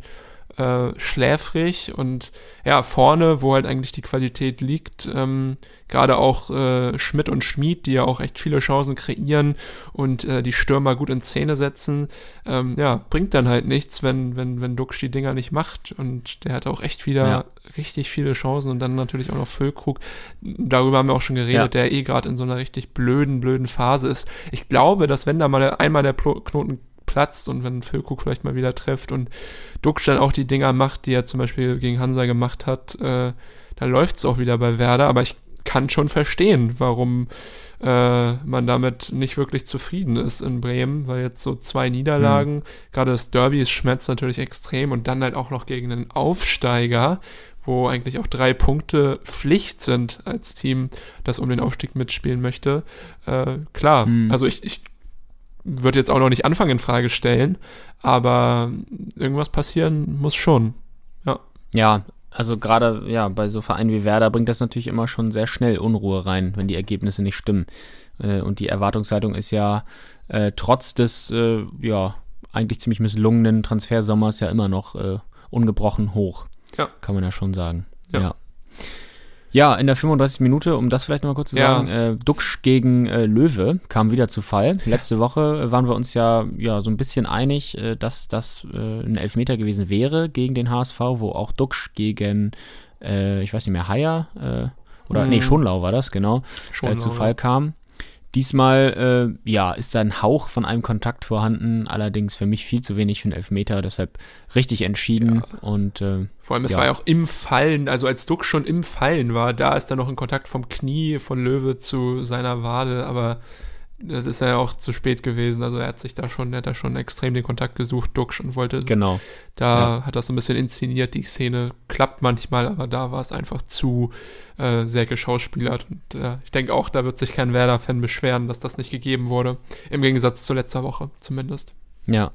äh, schläfrig und ja, vorne, wo halt eigentlich die Qualität liegt, ähm, gerade auch äh, Schmidt und Schmid, die ja auch echt viele Chancen kreieren und äh, die Stürmer gut in Szene setzen, ähm, ja, bringt dann halt nichts, wenn, wenn, wenn Duxch die Dinger nicht macht und der hat auch echt wieder Ja. richtig viele Chancen und dann natürlich auch noch Füllkrug, darüber haben wir auch schon geredet, Ja. der eh gerade in so einer richtig blöden, blöden Phase ist. Ich glaube, dass wenn da mal einmal der Knoten platzt und wenn Füllkrug vielleicht mal wieder trifft und Duxch dann auch die Dinger macht, die er zum Beispiel gegen Hansa gemacht hat, äh, da läuft es auch wieder bei Werder, aber ich kann schon verstehen, warum äh, man damit nicht wirklich zufrieden ist in Bremen, weil jetzt so zwei Niederlagen, gerade das Derby ist schmerzt natürlich extrem und dann halt auch noch gegen einen Aufsteiger, wo eigentlich auch drei Punkte Pflicht sind als Team, das um den Aufstieg mitspielen möchte. Äh, klar, Mhm. also ich, ich würde jetzt auch noch nicht Anfang in Frage stellen, aber irgendwas passieren muss schon. Ja, also gerade ja, bei so Vereinen wie Werder bringt das natürlich immer schon sehr schnell Unruhe rein, wenn die Ergebnisse nicht stimmen. Äh, und die Erwartungshaltung ist ja äh, trotz des äh, ja eigentlich ziemlich misslungenen Transfersommers ja immer noch ungebrochen hoch. Ja. Kann man ja schon sagen. Ja. Ja. Ja, in der 35. Minute, um das vielleicht noch mal kurz zu Ja. sagen, äh, Duxch gegen äh, Löwe kam wieder zu Fall. Letzte Woche waren wir uns ja, ja so ein bisschen einig, äh, dass das äh, ein Elfmeter gewesen wäre gegen den HSV, wo auch Duxch gegen, äh, ich weiß nicht mehr, Haier äh, oder Mhm. nee, Schonlau war das, genau, Schon äh, zu. Fall kam. Diesmal, äh, ja, ist da ein Hauch von einem Kontakt vorhanden, allerdings für mich viel zu wenig für einen Elfmeter, deshalb richtig entschieden und äh, Vor allem, es Ja. war ja auch im Fallen, also als Duck schon im Fallen war, da ist dann noch ein Kontakt vom Knie von Löwe zu seiner Wade, aber das ist ja auch zu spät gewesen. Also er hat sich da schon, er hat da schon extrem den Kontakt gesucht, Duxch, und wollte, genau. da hat das so ein bisschen inszeniert, die Szene klappt manchmal, aber da war es einfach zu äh, sehr geschauspielert. Und äh, ich denke auch, da wird sich kein Werder-Fan beschweren, dass das nicht gegeben wurde. Im Gegensatz zu letzter Woche zumindest. Ja.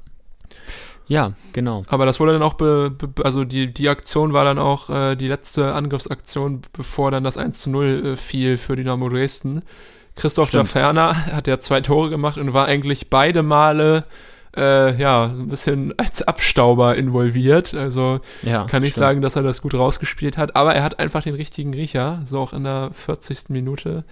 Ja, genau. Aber das wurde dann auch, be, be, also die, die Aktion war dann auch äh, die letzte Angriffsaktion, bevor dann das 1 zu 0 äh, fiel für Dynamo Dresden. Christoph Stimmt. Daferner hat ja zwei Tore gemacht und war eigentlich beide Male äh, ja, ein bisschen als Abstauber involviert. Also Ja, kann ich stimmt. sagen, dass er das gut rausgespielt hat. Aber er hat einfach den richtigen Riecher, so auch in der 40. Minute.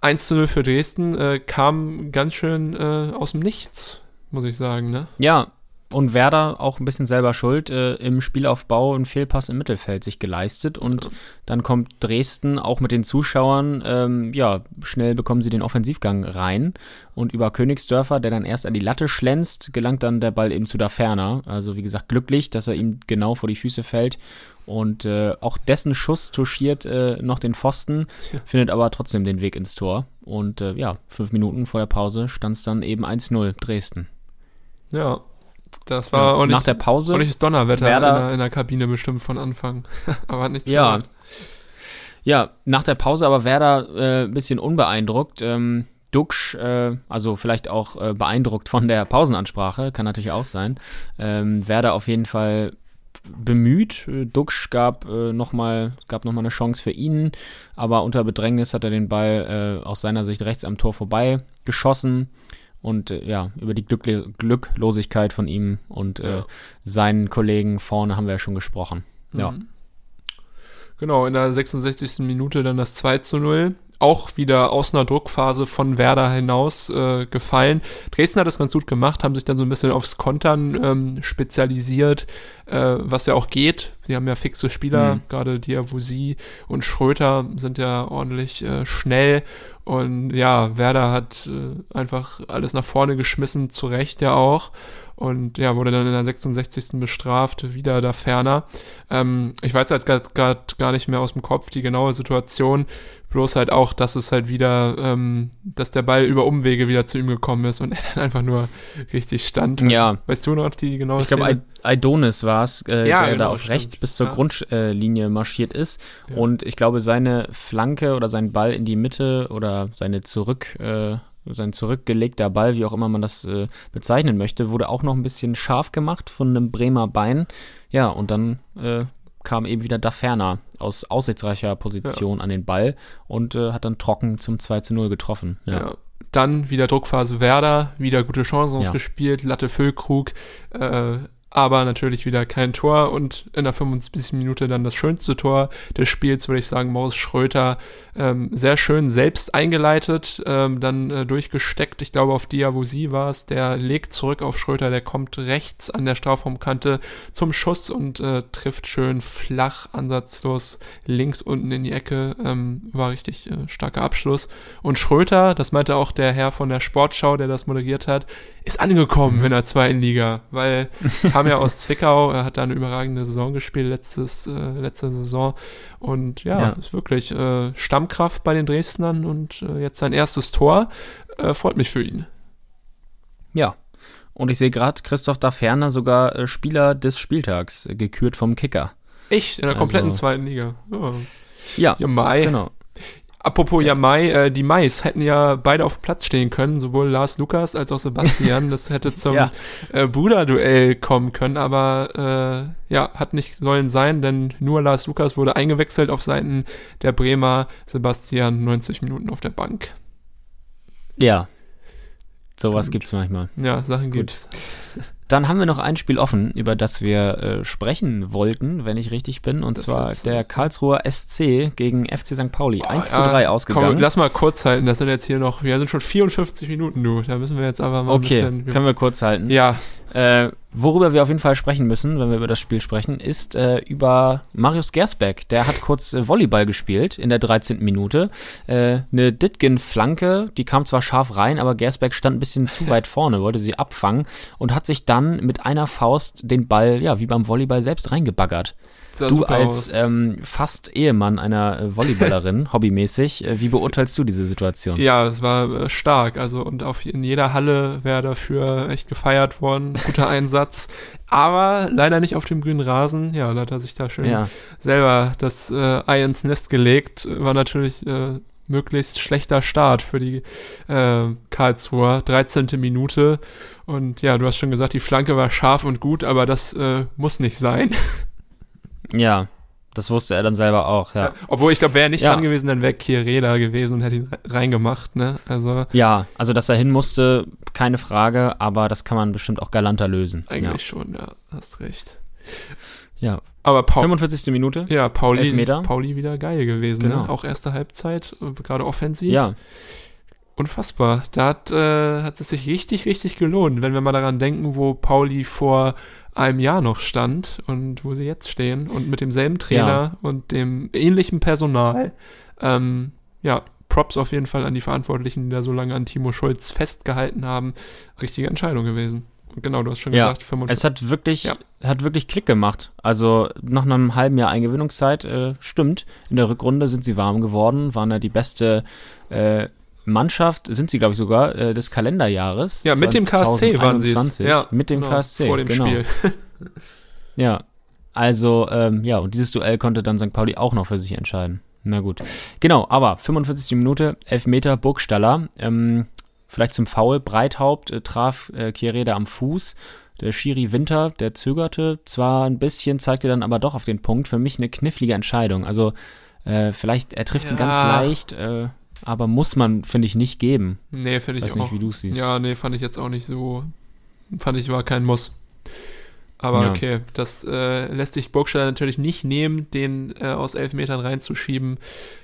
1 zu 0 für Dresden äh, kam ganz schön äh, aus dem Nichts, muss ich sagen. Ne? Ja, und Werder auch ein bisschen selber schuld, äh, im Spielaufbau einen Fehlpass im Mittelfeld sich geleistet und dann kommt Dresden auch mit den Zuschauern, ähm, ja, schnell bekommen sie den Offensivgang rein und über Königsdörfer, der dann erst an die Latte schlänzt, gelangt dann der Ball eben zu Daferner. Also wie gesagt, glücklich, dass er ihm genau vor die Füße fällt und äh, auch dessen Schuss touchiert äh, noch den Pfosten, findet aber trotzdem den Weg ins Tor und äh, ja, fünf Minuten vor der Pause stand es dann eben 1-0 Dresden. Ja, das war auch Nach nicht, der Pause auch nicht Donnerwetter in, der, in der Kabine bestimmt von Anfang. aber hat nichts Ja. gemacht. Ja, nach der Pause aber Werder äh, ein bisschen unbeeindruckt. Ähm, Duxch, äh, also vielleicht auch äh, beeindruckt von der Pausenansprache, kann natürlich auch sein. Ähm, Werder auf jeden Fall bemüht. Äh, Duxch gab äh, nochmal gab noch mal eine Chance für ihn, aber unter Bedrängnis hat er den Ball äh, aus seiner Sicht rechts am Tor vorbei geschossen. Und äh, ja, über die Glückle Glücklosigkeit von ihm und äh, Ja. seinen Kollegen vorne haben wir ja schon gesprochen. Ja. Mhm. Genau, in der 66. Minute dann das 2 zu 0. Auch wieder aus einer Druckphase von Werder hinaus äh, gefallen. Dresden hat das ganz gut gemacht, haben sich dann so ein bisschen aufs Kontern ähm, spezialisiert, äh, was ja auch geht, sie haben ja fixe Spieler, Mhm. gerade Diawusi und Schröter sind ja ordentlich äh, schnell und ja, Werder hat äh, einfach alles nach vorne geschmissen, zu Recht ja auch. Und ja, wurde dann in der 66. bestraft, wieder da ferner. Ähm, ich weiß halt gerade gar nicht mehr aus dem Kopf die genaue Situation. Bloß halt auch, dass es halt wieder, ähm, dass der Ball über Umwege wieder zu ihm gekommen ist und er dann einfach nur richtig stand. Ja. Weißt du noch die genaue Ich glaube? Aidonis war es, äh, Ja, der genau, da auf stimmt. rechts bis zur Ja. Grundlinie marschiert ist. Ja. Und ich glaube, seine Flanke oder sein Ball in die Mitte oder seine zurück, äh, sein zurückgelegter Ball, wie auch immer man das äh, bezeichnen möchte, wurde auch noch ein bisschen scharf gemacht von einem Bremer Bein. Ja, und dann äh, kam eben wieder Daferner aus aussichtsreicher Position an den Ball und äh, hat dann trocken zum 2 zu 0 getroffen. Ja. Ja. Dann wieder Druckphase Werder, wieder gute Chancen Ja. ausgespielt, Latte Füllkrug, äh, aber natürlich wieder kein Tor und in der 75. Minute dann das schönste Tor des Spiels, würde ich sagen, Maus Schröter, ähm, sehr schön selbst eingeleitet, ähm, dann äh, durchgesteckt, ich glaube auf Diawusi war es, der legt zurück auf Schröter, der kommt rechts an der Strafraumkante zum Schuss und äh, trifft schön flach, ansatzlos links unten in die Ecke, ähm, war richtig äh, starker Abschluss. Und Schröter, das meinte auch der Herr von der Sportschau, der das moderiert hat, ist angekommen in der zweiten Liga, weil kam ja aus Zwickau, er hat da eine überragende Saison gespielt letztes, äh, letzte Saison und ja, Ja. ist wirklich äh, Stammkraft bei den Dresdnern und äh, jetzt sein erstes Tor, äh, freut mich für ihn. Ja. Und ich sehe gerade Christoph Daferner sogar äh, Spieler des Spieltags, äh, gekürt vom Kicker. Echt, in der kompletten Also- zweiten Liga. Ja. Ja, Ja, Mai. genau. Apropos Jamai, äh, die Mais hätten ja beide auf Platz stehen können, sowohl Lars Lukas als auch Sebastian. Das hätte zum Ja. äh, Bruderduell kommen können, aber äh, ja, hat nicht sollen sein, denn nur Lars Lukas wurde eingewechselt auf Seiten der Bremer. Sebastian 90 Minuten auf der Bank. Ja. Sowas Gut. gibt's manchmal. Ja, Sachen Gut. gibt's. Dann haben wir noch ein Spiel offen, über das wir äh, sprechen wollten, wenn ich richtig bin, und Das zwar der. Karlsruher SC gegen FC St. Pauli. 1 zu Ah, 3 ja, ausgegangen. Komm, lass mal kurz halten, das sind jetzt hier noch, wir sind schon 54 Minuten, du. Da müssen wir jetzt aber mal okay, ein bisschen. können wir kurz halten. ja, Äh, worüber wir auf jeden Fall sprechen müssen, wenn wir über das Spiel sprechen, ist äh, über Marius Gersbeck. Der hat kurz äh, Volleyball gespielt in der 13. Minute. Äh, eine Ditgen-Flanke, die kam zwar scharf rein, aber Gersbeck stand ein bisschen zu weit vorne, wollte sie abfangen und hat sich dann mit einer Faust den Ball, ja, wie beim Volleyball selbst reingebaggert. Du als ähm, fast Ehemann einer äh, Volleyballerin, hobbymäßig, äh, wie beurteilst du diese Situation? Ja, es war äh, stark. Also und auf in jeder Halle wäre dafür echt gefeiert worden. Guter Einsatz. Aber leider nicht auf dem grünen Rasen. Ja, da hat er sich da schön Ja, selber das äh, Ei ins Nest gelegt. War natürlich äh, möglichst schlechter Start für die äh, Karlsruher. 13. Minute. Und ja, du hast schon gesagt, die Flanke war scharf und gut, aber das äh, muss nicht sein. ja, das wusste er dann selber auch, ja. Obwohl ich glaube, wäre er nicht Ja. dran gewesen, dann wäre Kiereda gewesen und hätte ihn re- reingemacht. Ne? Also Ja, also dass er hin musste, keine Frage, aber das kann man bestimmt auch galanter lösen. eigentlich schon, ja, hast recht. Ja. ja. Aber Paul, 45. Minute? ja, Pauli, Elfmeter. Pauli wieder geil gewesen. Genau. Ne? Auch erste Halbzeit, äh, gerade offensiv. Ja, Unfassbar. Da hat, äh, hat es sich richtig, richtig gelohnt, wenn wir mal daran denken, wo Pauli vor einem Jahr noch stand und wo sie jetzt stehen und mit demselben Trainer und dem ähnlichen Personal. Ähm, ja, Props auf jeden Fall an die Verantwortlichen, die da so lange an Timo Schulz festgehalten haben. Richtige Entscheidung gewesen. Und genau, du hast schon Ja, gesagt, 45. es hat wirklich, Ja. hat wirklich Klick gemacht. Also nach einem halben Jahr Eingewöhnungszeit, äh, stimmt. In der Rückrunde sind sie warm geworden, waren ja die beste äh, Mannschaft, sind sie, glaube ich, sogar, äh, des Kalenderjahres. ja, mit dem KSC waren sie es. 2021. Ja, mit dem genau, KSC. Vor dem genau. Spiel. Ja, also, ähm, ja, und dieses Duell konnte dann St. Pauli auch noch für sich entscheiden. Na gut. Genau, aber 45. Minute, Elfmeter, Burgstaller. Ähm, vielleicht zum Foul. Breithaupt äh, traf äh, Kiereda am Fuß. Der Schiri Winter, der zögerte zwar ein bisschen, zeigte dann aber doch auf den Punkt. Für mich eine knifflige Entscheidung. Also, äh, vielleicht, er trifft ihn ganz Ja. leicht, äh, aber muss man, finde ich, nicht geben. Nee, finde ich Weiß auch. nicht, wie du es siehst. Ja, nee, fand ich jetzt auch nicht so. Fand ich war kein Muss. Aber Ja. okay, das äh, lässt sich Burgstaller natürlich nicht nehmen, den äh, aus elf Metern reinzuschieben.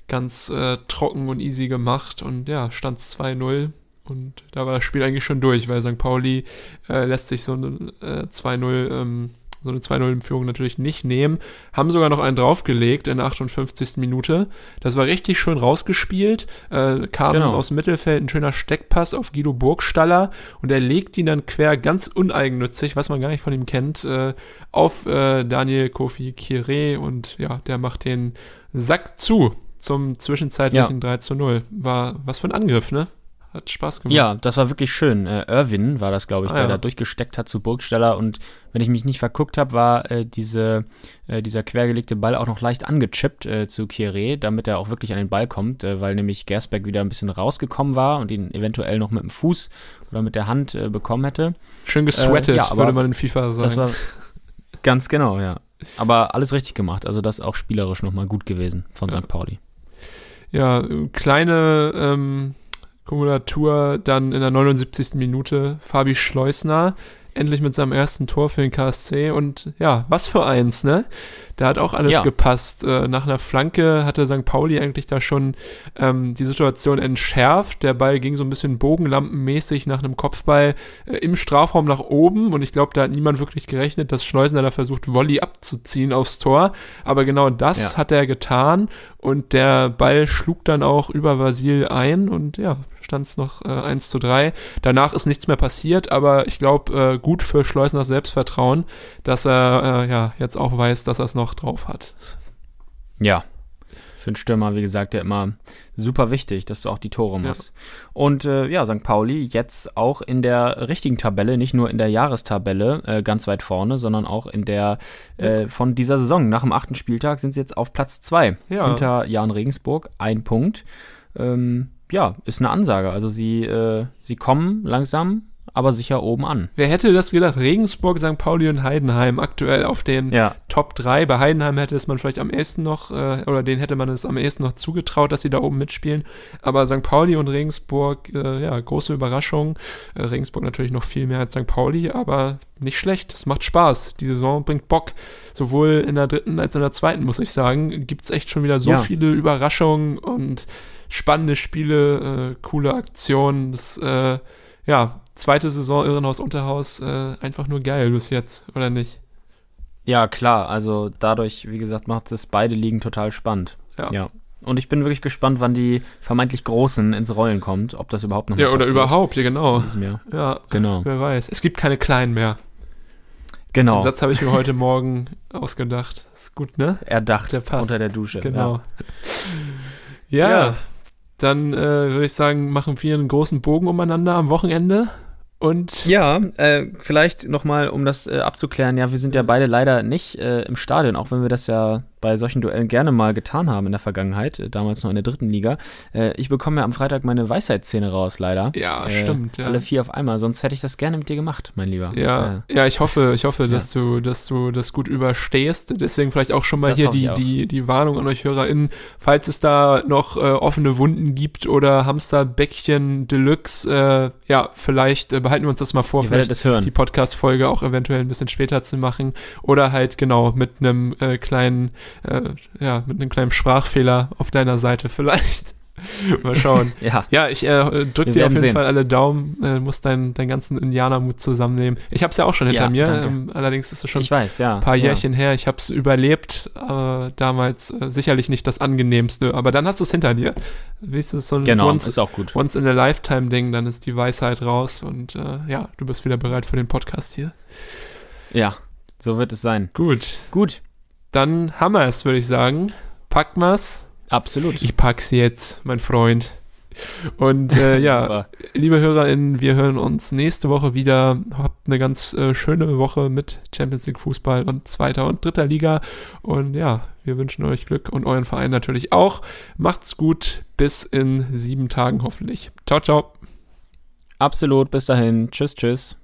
Ganz äh, trocken und easy gemacht und ja, stand 2-0. Und da war das Spiel eigentlich schon durch, weil St. Pauli äh, lässt sich so ein äh, 2-0 ähm, so eine 2-0-Führung natürlich nicht nehmen. Haben sogar noch einen draufgelegt in der 58. Minute. Das war richtig schön rausgespielt. Äh, kam genau. aus dem Mittelfeld ein schöner Steckpass auf Guido Burgstaller und er legt ihn dann quer ganz uneigennützig, was man gar nicht von ihm kennt, äh, auf äh, Daniel Kofi Kire und ja, der macht den Sack zu zum zwischenzeitlichen ja. 3 zu 0. War was für ein Angriff, ne? Hat Spaß gemacht. Ja, das war wirklich schön. Äh, Irwin war das, glaube ich, ah, der ja. da durchgesteckt hat zu Burgsteller. Und wenn ich mich nicht verguckt habe, war äh, diese, äh, dieser quergelegte Ball auch noch leicht angechippt äh, zu Kieré, damit er auch wirklich an den Ball kommt, äh, weil nämlich Gersbeck wieder ein bisschen rausgekommen war und ihn eventuell noch mit dem Fuß oder mit der Hand äh, bekommen hätte. Schön gesweatet, ja, würde man in FIFA sagen. Das war ganz genau, ja. Aber alles richtig gemacht. Also das auch spielerisch nochmal gut gewesen von ja. St. Pauli. Ja, kleine ähm, Kumulatur dann in der 79. Minute Fabi Schleusner endlich mit seinem ersten Tor für den KSC und ja, was für eins, ne? Da hat auch alles ja. gepasst. Äh, nach einer Flanke hatte St. Pauli eigentlich da schon ähm, die Situation entschärft. Der Ball ging so ein bisschen bogenlampenmäßig nach einem Kopfball äh, im Strafraum nach oben und ich glaube, da hat niemand wirklich gerechnet, dass Schleusner da versucht, Volley abzuziehen aufs Tor. Aber genau das ja. hat er getan und der Ball schlug dann auch über Vasil ein und ja, stand es noch äh, 1 zu 3. Danach ist nichts mehr passiert, aber ich glaube, äh, gut für Schleusners Selbstvertrauen, dass er äh, ja jetzt auch weiß, dass er es noch drauf hat. Ja, für einen Stürmer, wie gesagt, ja immer super wichtig, dass du auch die Tore machst. Ja. Und äh, ja, St. Pauli jetzt auch in der richtigen Tabelle, nicht nur in der Jahrestabelle äh, ganz weit vorne, sondern auch in der äh, von dieser Saison. Nach dem achten Spieltag sind sie jetzt auf Platz zwei ja. hinter Jan Regensburg, ein Punkt. Ähm, ja, ist eine Ansage. Also sie, äh, sie kommen langsam aber sicher oben an. Wer hätte das gedacht? Regensburg, St. Pauli und Heidenheim aktuell auf den ja. Top 3. Bei Heidenheim hätte es man vielleicht am ehesten noch, äh, oder denen hätte man es am ehesten noch zugetraut, dass sie da oben mitspielen. Aber St. Pauli und Regensburg, äh, ja, große Überraschung. Äh, Regensburg natürlich noch viel mehr als St. Pauli, aber nicht schlecht. Es macht Spaß. Die Saison bringt Bock. Sowohl in der dritten als in der zweiten, muss ich sagen. Gibt es echt schon wieder so ja. viele Überraschungen und spannende Spiele, äh, coole Aktionen. Das, äh, ja, zweite Saison Irrenhaus Unterhaus äh, einfach nur geil bis jetzt, oder nicht? Ja, klar. Also dadurch, wie gesagt, macht es beide Ligen total spannend. Ja. ja. Und ich bin wirklich gespannt, wann die vermeintlich Großen ins Rollen kommt, ob das überhaupt noch Ja, oder überhaupt, ja, genau. Ja, genau. Wer weiß. Es gibt keine Kleinen mehr. Genau. Den Satz habe ich mir heute Morgen ausgedacht. Ist gut, ne? Erdacht. Der passt. Unter der Dusche. Genau. Ja. ja. ja dann äh, würde ich sagen, machen wir einen großen Bogen umeinander am Wochenende. Und ja, äh, vielleicht nochmal, um das äh, abzuklären, ja, wir sind ja beide leider nicht äh, im Stadion, auch wenn wir das ja bei solchen Duellen gerne mal getan haben in der Vergangenheit, äh, damals noch in der dritten Liga. Äh, ich bekomme ja am Freitag meine Weisheitsszene raus, leider. Ja, äh, stimmt. Ja. Alle vier auf einmal, sonst hätte ich das gerne mit dir gemacht, mein Lieber. Ja, ja, ich hoffe, ich hoffe, dass du, dass du das gut überstehst. Deswegen vielleicht auch schon mal das hier die, die, die Warnung an euch HörerInnen, falls es da noch äh, offene Wunden gibt oder Hamsterbäckchen Deluxe, äh, ja, vielleicht äh, behalten wir uns das mal vor, Ihr vielleicht die Podcast-Folge auch eventuell ein bisschen später zu machen. Oder halt genau mit einem äh, kleinen äh, ja, mit einem kleinen Sprachfehler auf deiner Seite vielleicht. Mal schauen. ja. ja, ich äh, drück dir auf jeden sehen. Fall alle Daumen, äh, musst deinen, deinen ganzen Indianermut zusammennehmen. Ich habe es ja auch schon hinter ja, mir, ähm, allerdings ist es schon weiß, ja, ein paar ja. Jährchen her. Ich habe es überlebt, äh, damals äh, sicherlich nicht das angenehmste, aber dann hast du es hinter dir. Wie ist es so ein genau, once, once in a lifetime Ding, dann ist die Weisheit raus und äh, ja, du bist wieder bereit für den Podcast hier. Ja, so wird es sein. Gut. Gut dann haben wir es, würde ich sagen. Packen wir's. Absolut. Ich pack's jetzt, mein Freund. Und äh, ja, liebe HörerInnen, wir hören uns nächste Woche wieder. Habt eine ganz äh, schöne Woche mit Champions League Fußball und zweiter und dritter Liga. Und ja, wir wünschen euch Glück und euren Verein natürlich auch. Macht's gut. Bis in sieben Tagen hoffentlich. Ciao, ciao. Absolut. Bis dahin. Tschüss, tschüss.